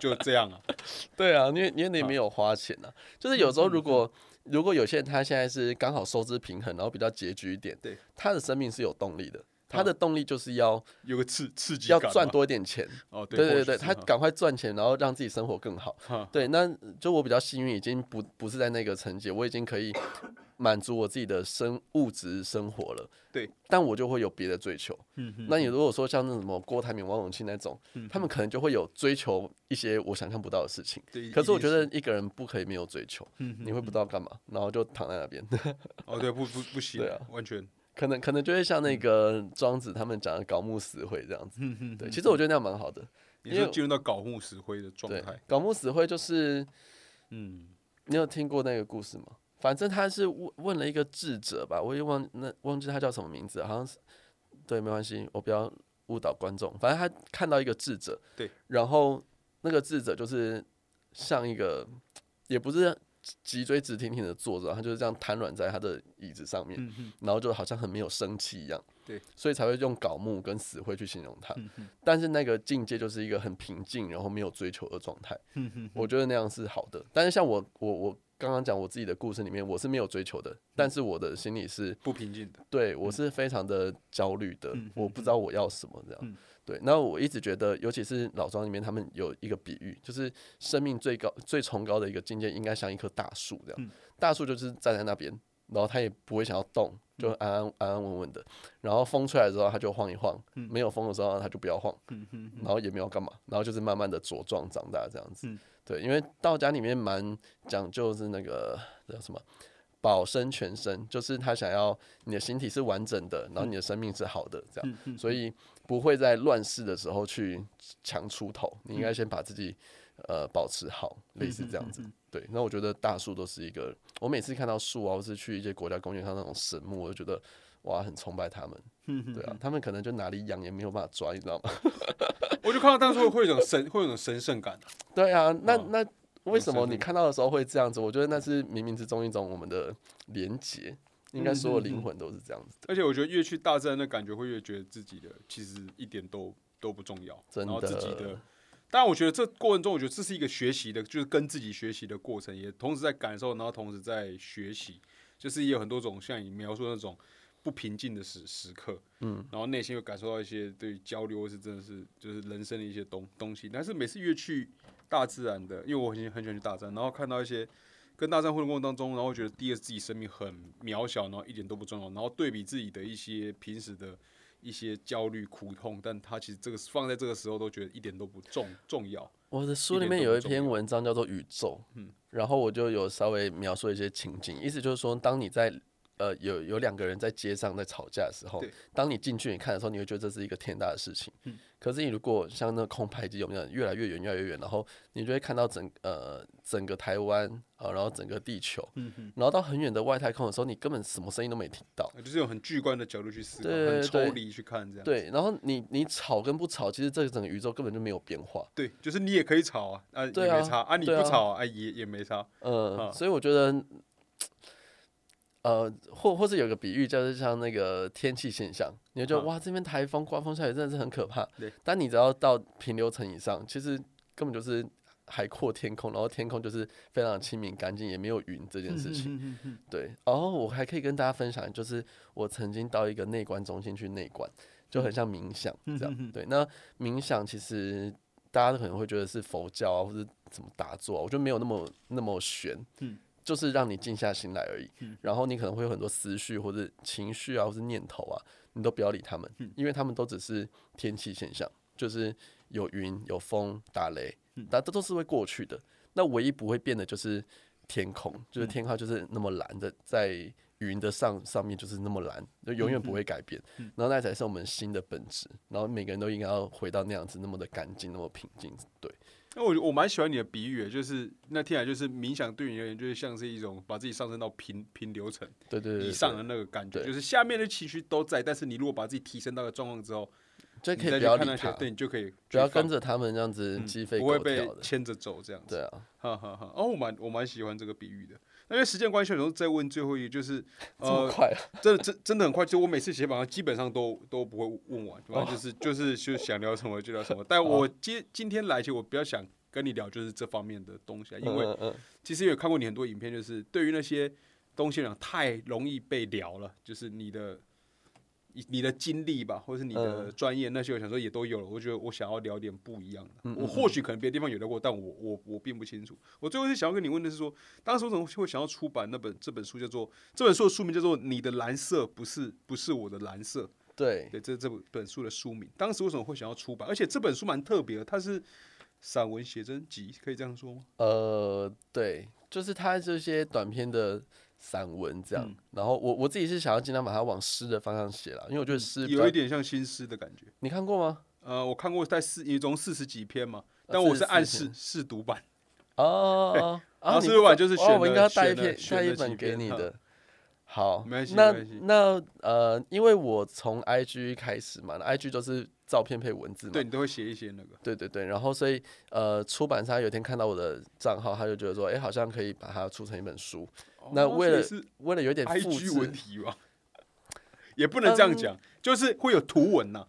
就就这样啊，对啊，因为因为你没有花钱啊，就是有时候如果如果有些人他现在是刚好收支平衡，然后比较拮据一点，对，他的生命是有动力的，他的动力就是要有个刺刺激，要赚多一点钱，哦，对对对，他赶快赚钱，然后让自己生活更好，对，那就我比较幸运，已经不不是在那个层级，我已经可以。满足我自己的生物质生活了，对，但我就会有别的追求。嗯那你如果说像那什么郭台铭、王永庆那种，他们可能就会有追求一些我想象不到的事情。对，可是我觉得一个人不可以没有追求，你会不知道干嘛，然后就躺在那边。哦，对，不不不行，对啊，完全可能可能就会像那个庄子他们讲的“槁木死灰”这样子。嗯对，其实我觉得那样蛮好的，你就进入到槁木死灰的状态。槁木死灰就是，嗯，你有听过那个故事吗？反正他是问问了一个智者吧，我也忘那忘记他叫什么名字，好像是对，没关系，我不要误导观众。反正他看到一个智者，对，然后那个智者就是像一个，也不是脊椎直挺挺的坐着，他就是这样瘫软在他的椅子上面，然后就好像很没有生气一样，对，所以才会用槁木跟死灰去形容他。但是那个境界就是一个很平静，然后没有追求的状态。我觉得那样是好的。但是像我，我，我。刚刚讲我自己的故事里面，我是没有追求的，但是我的心里是不平静的。对我是非常的焦虑的，我不知道我要什么这样。对，那我一直觉得，尤其是老庄里面，他们有一个比喻，就是生命最高、最崇高的一个境界，应该像一棵大树这样。大树就是站在那边，然后它也不会想要动，就安安安安稳稳的。然后风吹来之后，它就晃一晃；没有风的时候，它就不要晃。然后也没有干嘛，然后就是慢慢的茁壮长大这样子。对，因为道家里面蛮讲究是那个叫什么保身全身，就是他想要你的形体是完整的，然后你的生命是好的，这样，所以不会在乱世的时候去强出头，你应该先把自己呃保持好，类似这样子。对，那我觉得大树都是一个，我每次看到树啊，或是去一些国家公园上那种神木，我就觉得哇，很崇拜他们。对啊，他们可能就哪里痒也没有办法抓，你知道吗？我就看到当时会有一种神，会有一种神圣感。对啊，那那为什么你看到的时候会这样子？我觉得那是冥冥之中一种我们的连结，应该所有灵魂都是这样子。而且我觉得越去大自然的感觉，会越觉得自己的其实一点都都不重要。然后自己的，当然我觉得这过程中，我觉得这是一个学习的，就是跟自己学习的过程，也同时在感受，然后同时在学习，就是也有很多种像你描述那种。不平静的时时刻，嗯，然后内心会感受到一些对交流，是真的是就是人生的一些东东西。但是每次越去大自然的，因为我很很喜欢去大自然，然后看到一些跟大自然互动过程当中，然后觉得第二自己生命很渺小，然后一点都不重要，然后对比自己的一些平时的一些焦虑苦痛，但他其实这个放在这个时候都觉得一点都不重重要。我的书里面有一篇文章叫做《宇宙》，嗯，然后我就有稍微描述一些情景，意思就是说，当你在呃，有有两个人在街上在吵架的时候，当你进去你看的时候，你会觉得这是一个天大的事情。嗯，可是你如果像那空拍机有没有越来越远越来越远，然后你就会看到整呃整个台湾啊，然后整个地球，嗯然后到很远的外太空的时候，你根本什么声音都没听到，就是用很巨观的角度去思考，很抽离去看这样。对，然后你你吵跟不吵，其实这整个宇宙根本就没有变化。对，就是你也可以吵啊，啊也没差啊，你不吵啊也也没差。嗯，所以我觉得。呃，或或是有个比喻，就是像那个天气现象，你就觉得哇，这边台风、刮风下雨真的是很可怕。对，但你只要到平流层以上，其实根本就是海阔天空，然后天空就是非常清明干净，也没有云这件事情。对，然后我还可以跟大家分享，就是我曾经到一个内观中心去内观，就很像冥想这样。对，那冥想其实大家可能会觉得是佛教啊，或者怎么打坐，啊我觉得没有那么那么玄。嗯。就是让你静下心来而已，然后你可能会有很多思绪或者情绪啊，或是念头啊，你都不要理他们，因为他们都只是天气现象，就是有云、有风、打雷，但这都是会过去的。那唯一不会变的就是天空，就是天空就是那么蓝的，在云的上上面就是那么蓝，就永远不会改变。然后那才是我们新的本质。然后每个人都应该要回到那样子，那么的干净，那么平静。对。那我我蛮喜欢你的比喻，就是那听起来就是冥想对你而言，就是像是一种把自己上升到平平流层对对以上的那个感觉，就是下面的情绪都在，但是你如果把自己提升到个状况之后，就可以不要理他，对你就可以不要跟着他们这样子鸡飞不会被牵着走这样子。对啊，哈哈哈。哦，我蛮我蛮喜欢这个比喻的。因为时间关系，我再问最后一个，就是 呃，真的真真的很快，就我每次写板上基本上都都不会问完，反正就是就是就想聊什么就聊什么。但我 今今天来，其实我比较想跟你聊就是这方面的东西，因为其实有看过你很多影片，就是对于那些东西呢太容易被聊了，就是你的。你的经历吧，或者是你的专业那些，我想说也都有了。我觉得我想要聊点不一样的。我或许可能别的地方有聊过，但我我我并不清楚。我最后是想要跟你问的是说，当时我怎么会想要出版那本这本书？叫做这本书的书名叫做《你的蓝色不是不是我的蓝色》。对对，这这本书的书名。当时为什么会想要出版？而且这本书蛮特别的，它是散文写真集，可以这样说吗？呃，对，就是它这些短篇的。散文这样，然后我我自己是想要尽量把它往诗的方向写了，因为我觉得诗有一点像新诗的感觉。你看过吗？呃，我看过在四一中四十几篇嘛，但我是按试试读版。哦，然后试读版就是哦，我应该带一篇带一本给你的。好，没关系，那那呃，因为我从 IG 开始嘛，IG 都是照片配文字嘛，对你都会写一些那个。对对对，然后所以呃，出版商有一天看到我的账号，他就觉得说，哎，好像可以把它出成一本书。那为了为了有点 I G 文体吧，也不能这样讲，就是会有图文呐。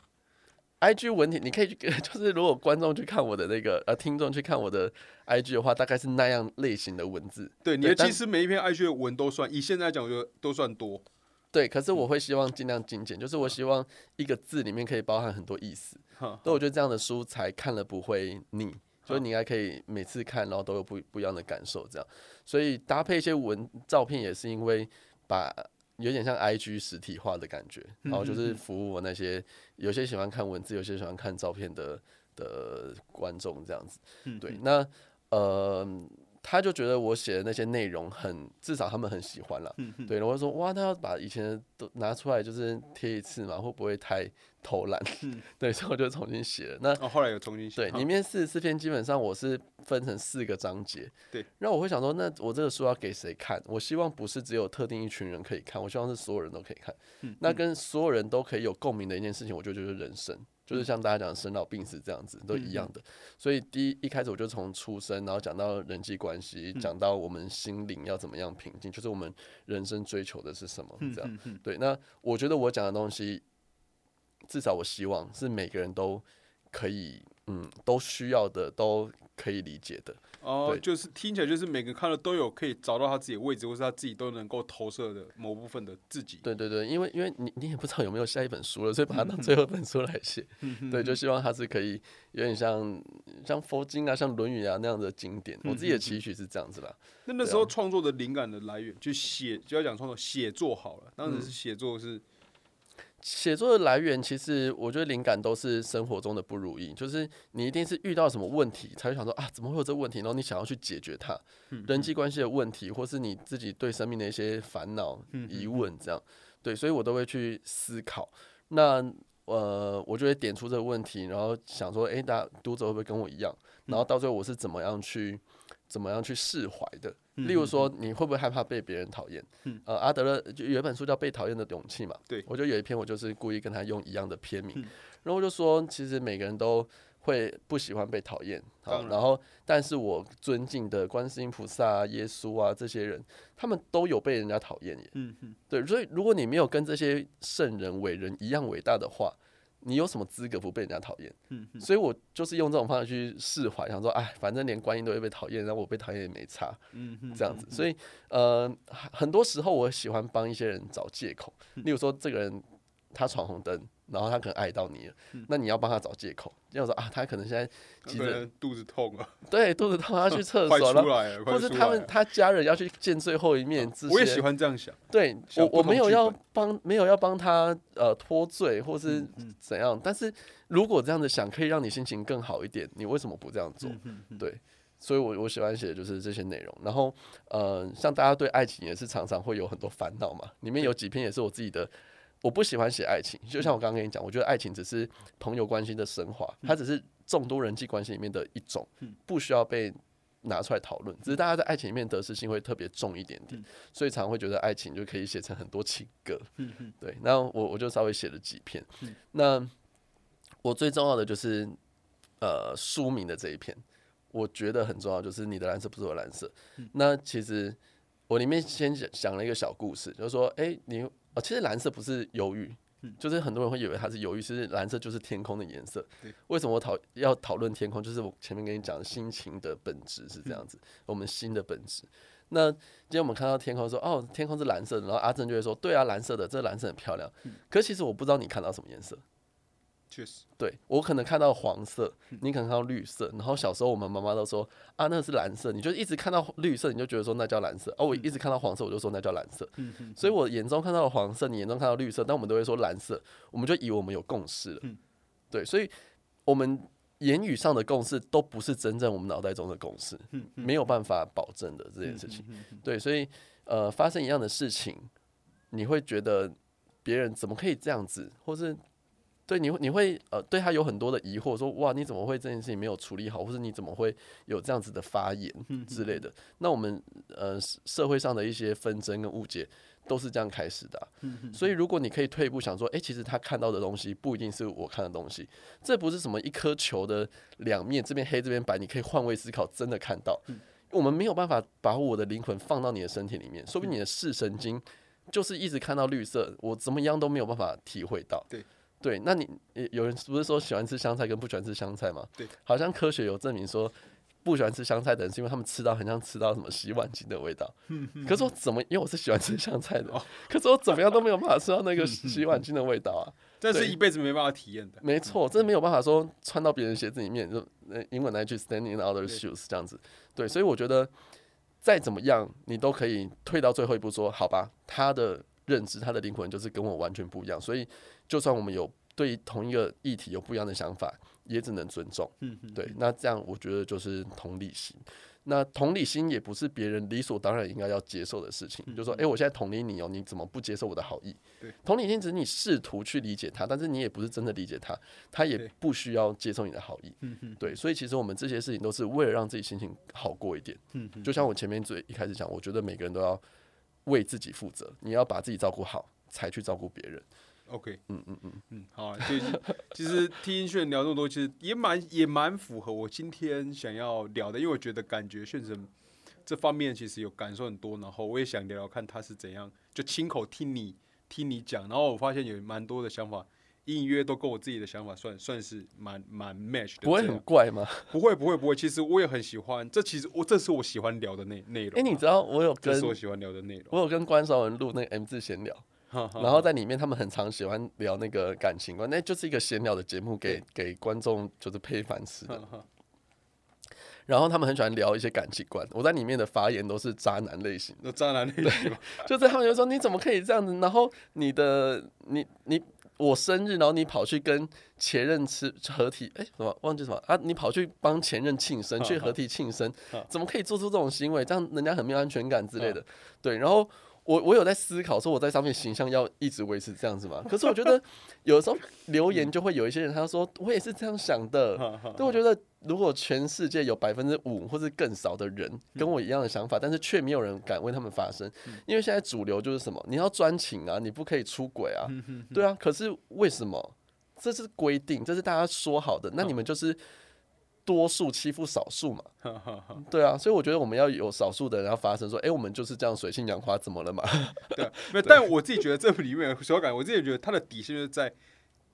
I G 文体，你可以去，就是如果观众去看我的那个呃，听众去看我的 I G 的话，大概是那样类型的文字。对，你的其实每一篇 I G 的文都算，以现在讲，我觉得都算多。对，可是我会希望尽量精简，就是我希望一个字里面可以包含很多意思。所以我觉得这样的书才看了不会腻。所以你应该可以每次看，然后都有不不一样的感受，这样。所以搭配一些文照片，也是因为把有点像 I G 实体化的感觉，然后就是服务我那些有些喜欢看文字，有些喜欢看照片的的观众这样子。对，那呃。他就觉得我写的那些内容很，至少他们很喜欢了。对，然后说哇，那要把以前都拿出来，就是贴一次嘛，会不会太偷懒？对，所以我就重新写了。那后来有重新写。对，里面四十四篇基本上我是分成四个章节。对，那我会想说，那我这个书要给谁看？我希望不是只有特定一群人可以看，我希望是所有人都可以看。那跟所有人都可以有共鸣的一件事情，我就觉得人生。就是像大家讲生老病死这样子，都一样的。所以第一一开始我就从出生，然后讲到人际关系，讲到我们心灵要怎么样平静，就是我们人生追求的是什么这样。对，那我觉得我讲的东西，至少我希望是每个人都可以，嗯，都需要的，都可以理解的。哦，就是听起来就是每个看了都有可以找到他自己的位置，或是他自己都能够投射的某部分的自己。对对对，因为因为你你也不知道有没有下一本书了，所以把它当最后一本书来写。对，就希望它是可以有点像像佛经啊，像论语啊那样的经典。我自己的期许是这样子啦。那那时候创作的灵感的来源，就写就要讲创作写作好了，当时是写作是。写作的来源，其实我觉得灵感都是生活中的不如意，就是你一定是遇到什么问题，才会想说啊，怎么会有这个问题？然后你想要去解决它，人际关系的问题，或是你自己对生命的一些烦恼、疑问，这样对，所以我都会去思考。那呃，我就会点出这个问题，然后想说，诶，大家读者会不会跟我一样？然后到最后我是怎么样去？怎么样去释怀的？例如说，你会不会害怕被别人讨厌？呃，阿德勒就有一本书叫《被讨厌的勇气》嘛。对，我觉得有一篇我就是故意跟他用一样的篇名，然后我就说，其实每个人都会不喜欢被讨厌。好，然后但是我尊敬的观世音菩萨、耶稣啊这些人，他们都有被人家讨厌耶。嗯嗯，对，所以如果你没有跟这些圣人伟人一样伟大的话。你有什么资格不被人家讨厌？嗯，所以我就是用这种方式去释怀，想说，哎，反正连观音都会被讨厌，然后我被讨厌也没差，嗯这样子。所以，呃，很多时候我喜欢帮一些人找借口，例如说，这个人他闯红灯。然后他可能爱到你了，那你要帮他找借口，要说啊，他可能现在急着肚子痛啊，对，肚子痛要去厕所 了，或者他们他家人要去见最后一面。我也喜欢这样想，对我我没有要帮，没有要帮他呃脱罪或是怎样，但是如果这样子想可以让你心情更好一点，你为什么不这样做？对，所以我我喜欢写的就是这些内容。然后呃，像大家对爱情也是常常会有很多烦恼嘛，里面有几篇也是我自己的。我不喜欢写爱情，就像我刚刚跟你讲，我觉得爱情只是朋友关系的升华，它只是众多人际关系里面的一种，不需要被拿出来讨论。只是大家在爱情里面得失心会特别重一点点，所以常会觉得爱情就可以写成很多情歌。对，那我我就稍微写了几篇。那我最重要的就是呃书名的这一篇，我觉得很重要，就是你的蓝色不是我蓝色。那其实我里面先讲讲了一个小故事，就是说，哎，你。哦，其实蓝色不是忧郁，就是很多人会以为它是忧郁，其实蓝色就是天空的颜色。为什么我讨要讨论天空？就是我前面跟你讲，心情的本质是这样子，我们心的本质。那今天我们看到天空，说哦，天空是蓝色的，然后阿正就会说，对啊，蓝色的，这蓝色很漂亮。可其实我不知道你看到什么颜色。确实，对我可能看到黄色，你可能看到绿色。然后小时候我们妈妈都说啊，那是蓝色，你就一直看到绿色，你就觉得说那叫蓝色。哦，我一直看到黄色，我就说那叫蓝色。所以我眼中看到黄色，你眼中看到绿色，但我们都会说蓝色，我们就以为我们有共识了。对，所以我们言语上的共识都不是真正我们脑袋中的共识，没有办法保证的这件事情。对，所以呃，发生一样的事情，你会觉得别人怎么可以这样子，或是。对，你会你会呃对他有很多的疑惑，说哇你怎么会这件事情没有处理好，或者你怎么会有这样子的发言之类的？那我们呃社会上的一些纷争跟误解都是这样开始的。所以如果你可以退一步想说，哎，其实他看到的东西不一定是我看的东西，这不是什么一颗球的两面，这边黑这边白，你可以换位思考，真的看到。我们没有办法把我的灵魂放到你的身体里面，说不定你的视神经就是一直看到绿色，我怎么样都没有办法体会到。对。对，那你有人不是说喜欢吃香菜跟不喜欢吃香菜吗？对，好像科学有证明说，不喜欢吃香菜的人是因为他们吃到很像吃到什么洗碗巾的味道。可是我怎么，因为我是喜欢吃香菜的，可是我怎么样都没有办法吃到那个洗碗巾的味道啊！这是一辈子没办法体验的。没错，真的没有办法说穿到别人鞋子里面，就英文那句 “standing in other shoes” 这样子。对，所以我觉得再怎么样，你都可以退到最后一步，说好吧，他的认知，他的灵魂就是跟我完全不一样，所以。就算我们有对同一个议题有不一样的想法，也只能尊重。嗯对，那这样我觉得就是同理心。那同理心也不是别人理所当然应该要接受的事情。就说，哎，我现在同理你哦，你怎么不接受我的好意？对，同理心只是你试图去理解他，但是你也不是真的理解他，他也不需要接受你的好意。嗯对，所以其实我们这些事情都是为了让自己心情好过一点。嗯就像我前面最一开始讲，我觉得每个人都要为自己负责，你要把自己照顾好，才去照顾别人。OK，嗯嗯嗯嗯，好，就其实听炫聊这么多，其实也蛮也蛮符合我今天想要聊的，因为我觉得感觉炫神这方面其实有感受很多，然后我也想聊聊看他是怎样，就亲口听你听你讲，然后我发现有蛮多的想法，隐约都跟我自己的想法算算是蛮蛮 match 的，不会很怪吗？不会不会不会，其实我也很喜欢，这其实我这是我喜欢聊的内内容。哎，你知道我有跟，这是我喜欢聊的内容，我有跟关少文录那个 M 字闲聊。然后在里面，他们很常喜欢聊那个感情观，那就是一个闲聊的节目，给给观众就是配饭吃的。然后他们很喜欢聊一些感情观，我在里面的发言都是渣男类型，的，渣男类型，就在他们就说你怎么可以这样子？然后你的你你我生日，然后你跑去跟前任吃合体，哎什么忘记什么啊？你跑去帮前任庆生，去合体庆生，怎么可以做出这种行为？这样人家很没有安全感之类的。对，然后。我我有在思考，说我在上面形象要一直维持这样子吗？可是我觉得有时候留言就会有一些人，他说我也是这样想的。对，我觉得如果全世界有百分之五或是更少的人跟我一样的想法，但是却没有人敢为他们发声，因为现在主流就是什么，你要专情啊，你不可以出轨啊，对啊。可是为什么？这是规定，这是大家说好的，那你们就是。多数欺负少数嘛，对啊，所以我觉得我们要有少数的人要发声，说，哎，我们就是这样水性杨花，怎么了嘛？对，没有，但我自己觉得这里面所感，我自己觉得他的底线就是在，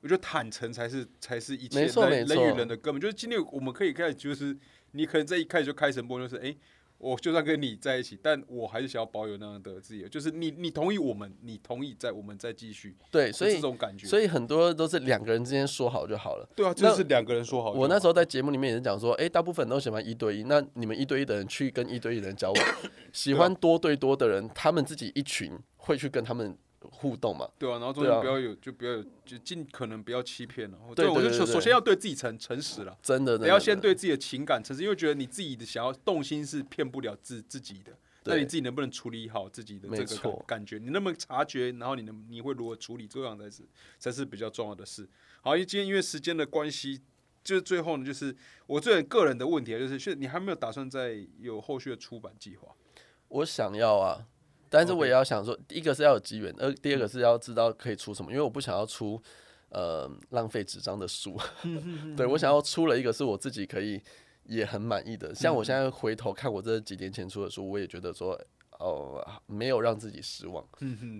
我觉得坦诚才是才是一切人人与人的根本。就是今天我们可以看，就是你可能在一开始就开诚布公，就是哎。我就算跟你在一起，但我还是想要保有那样的自由。就是你，你同意我们，你同意在我们再继续。对，所以这种感觉，所以很多都是两个人之间说好就好了。对啊，就是两个人说好。我那时候在节目里面也是讲说，哎，大部分都喜欢一对一。那你们一对一的人去跟一对一的人交往，喜欢多对多的人，他们自己一群会去跟他们互动嘛。对啊，然后中间不要有，就不要有，就尽可能不要欺骗了。对，我就首先要对自己诚诚实了，真的，你要先对自己的情感诚实，因为觉得你自己的想要动心是骗不了自自己的。那你自己能不能处理好自己的这个感觉？你能不能察觉？然后你能你会如何处理？这样才是才是比较重要的事。好，因为今天因为时间的关系。就是最后呢，就是我最个人的问题啊，就是是你还没有打算再有后续的出版计划？我想要啊，但是我也要想说，第一个是要有机缘，而，第二个是要知道可以出什么，因为我不想要出呃浪费纸张的书。对我想要出了一个是我自己可以也很满意的，像我现在回头看我这几年前出的书，我也觉得说。哦，没有让自己失望，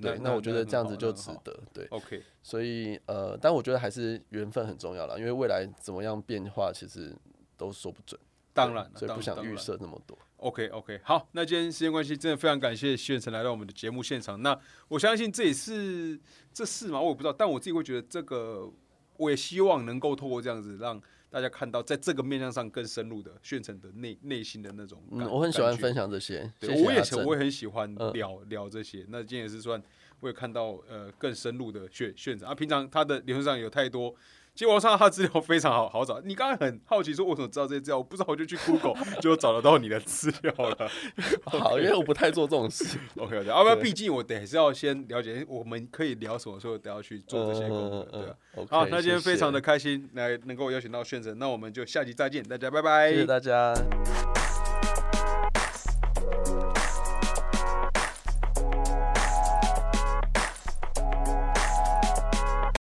对，那我觉得这样子就值得，对，OK。所以呃，但我觉得还是缘分很重要了，因为未来怎么样变化，其实都说不准。当然，所以不想预设那么多。OK，OK，好，那今天时间关系，真的非常感谢徐远成来到我们的节目现场。那我相信这也是这事嘛，我也不知道，但我自己会觉得这个，我也希望能够透过这样子让。大家看到，在这个面向上更深入的炫成的内内心的那种，嗯，我很喜欢分享这些，我也我也很喜欢聊聊这些。那今天也是算，我也看到呃更深入的炫炫成啊，平常他的理论上有太多。其实网上他资料非常好好找，你刚刚很好奇说我怎么知道这些资料，我不知道我就去 Google 就找得到你的资料了。好，因为我不太做这种事。OK 要不然毕竟我得是要先了解，我们可以聊什么时候得要去做这些功课，对啊。好，那今天非常的开心来能够邀请到炫神，那我们就下集再见，大家拜拜，谢谢大家。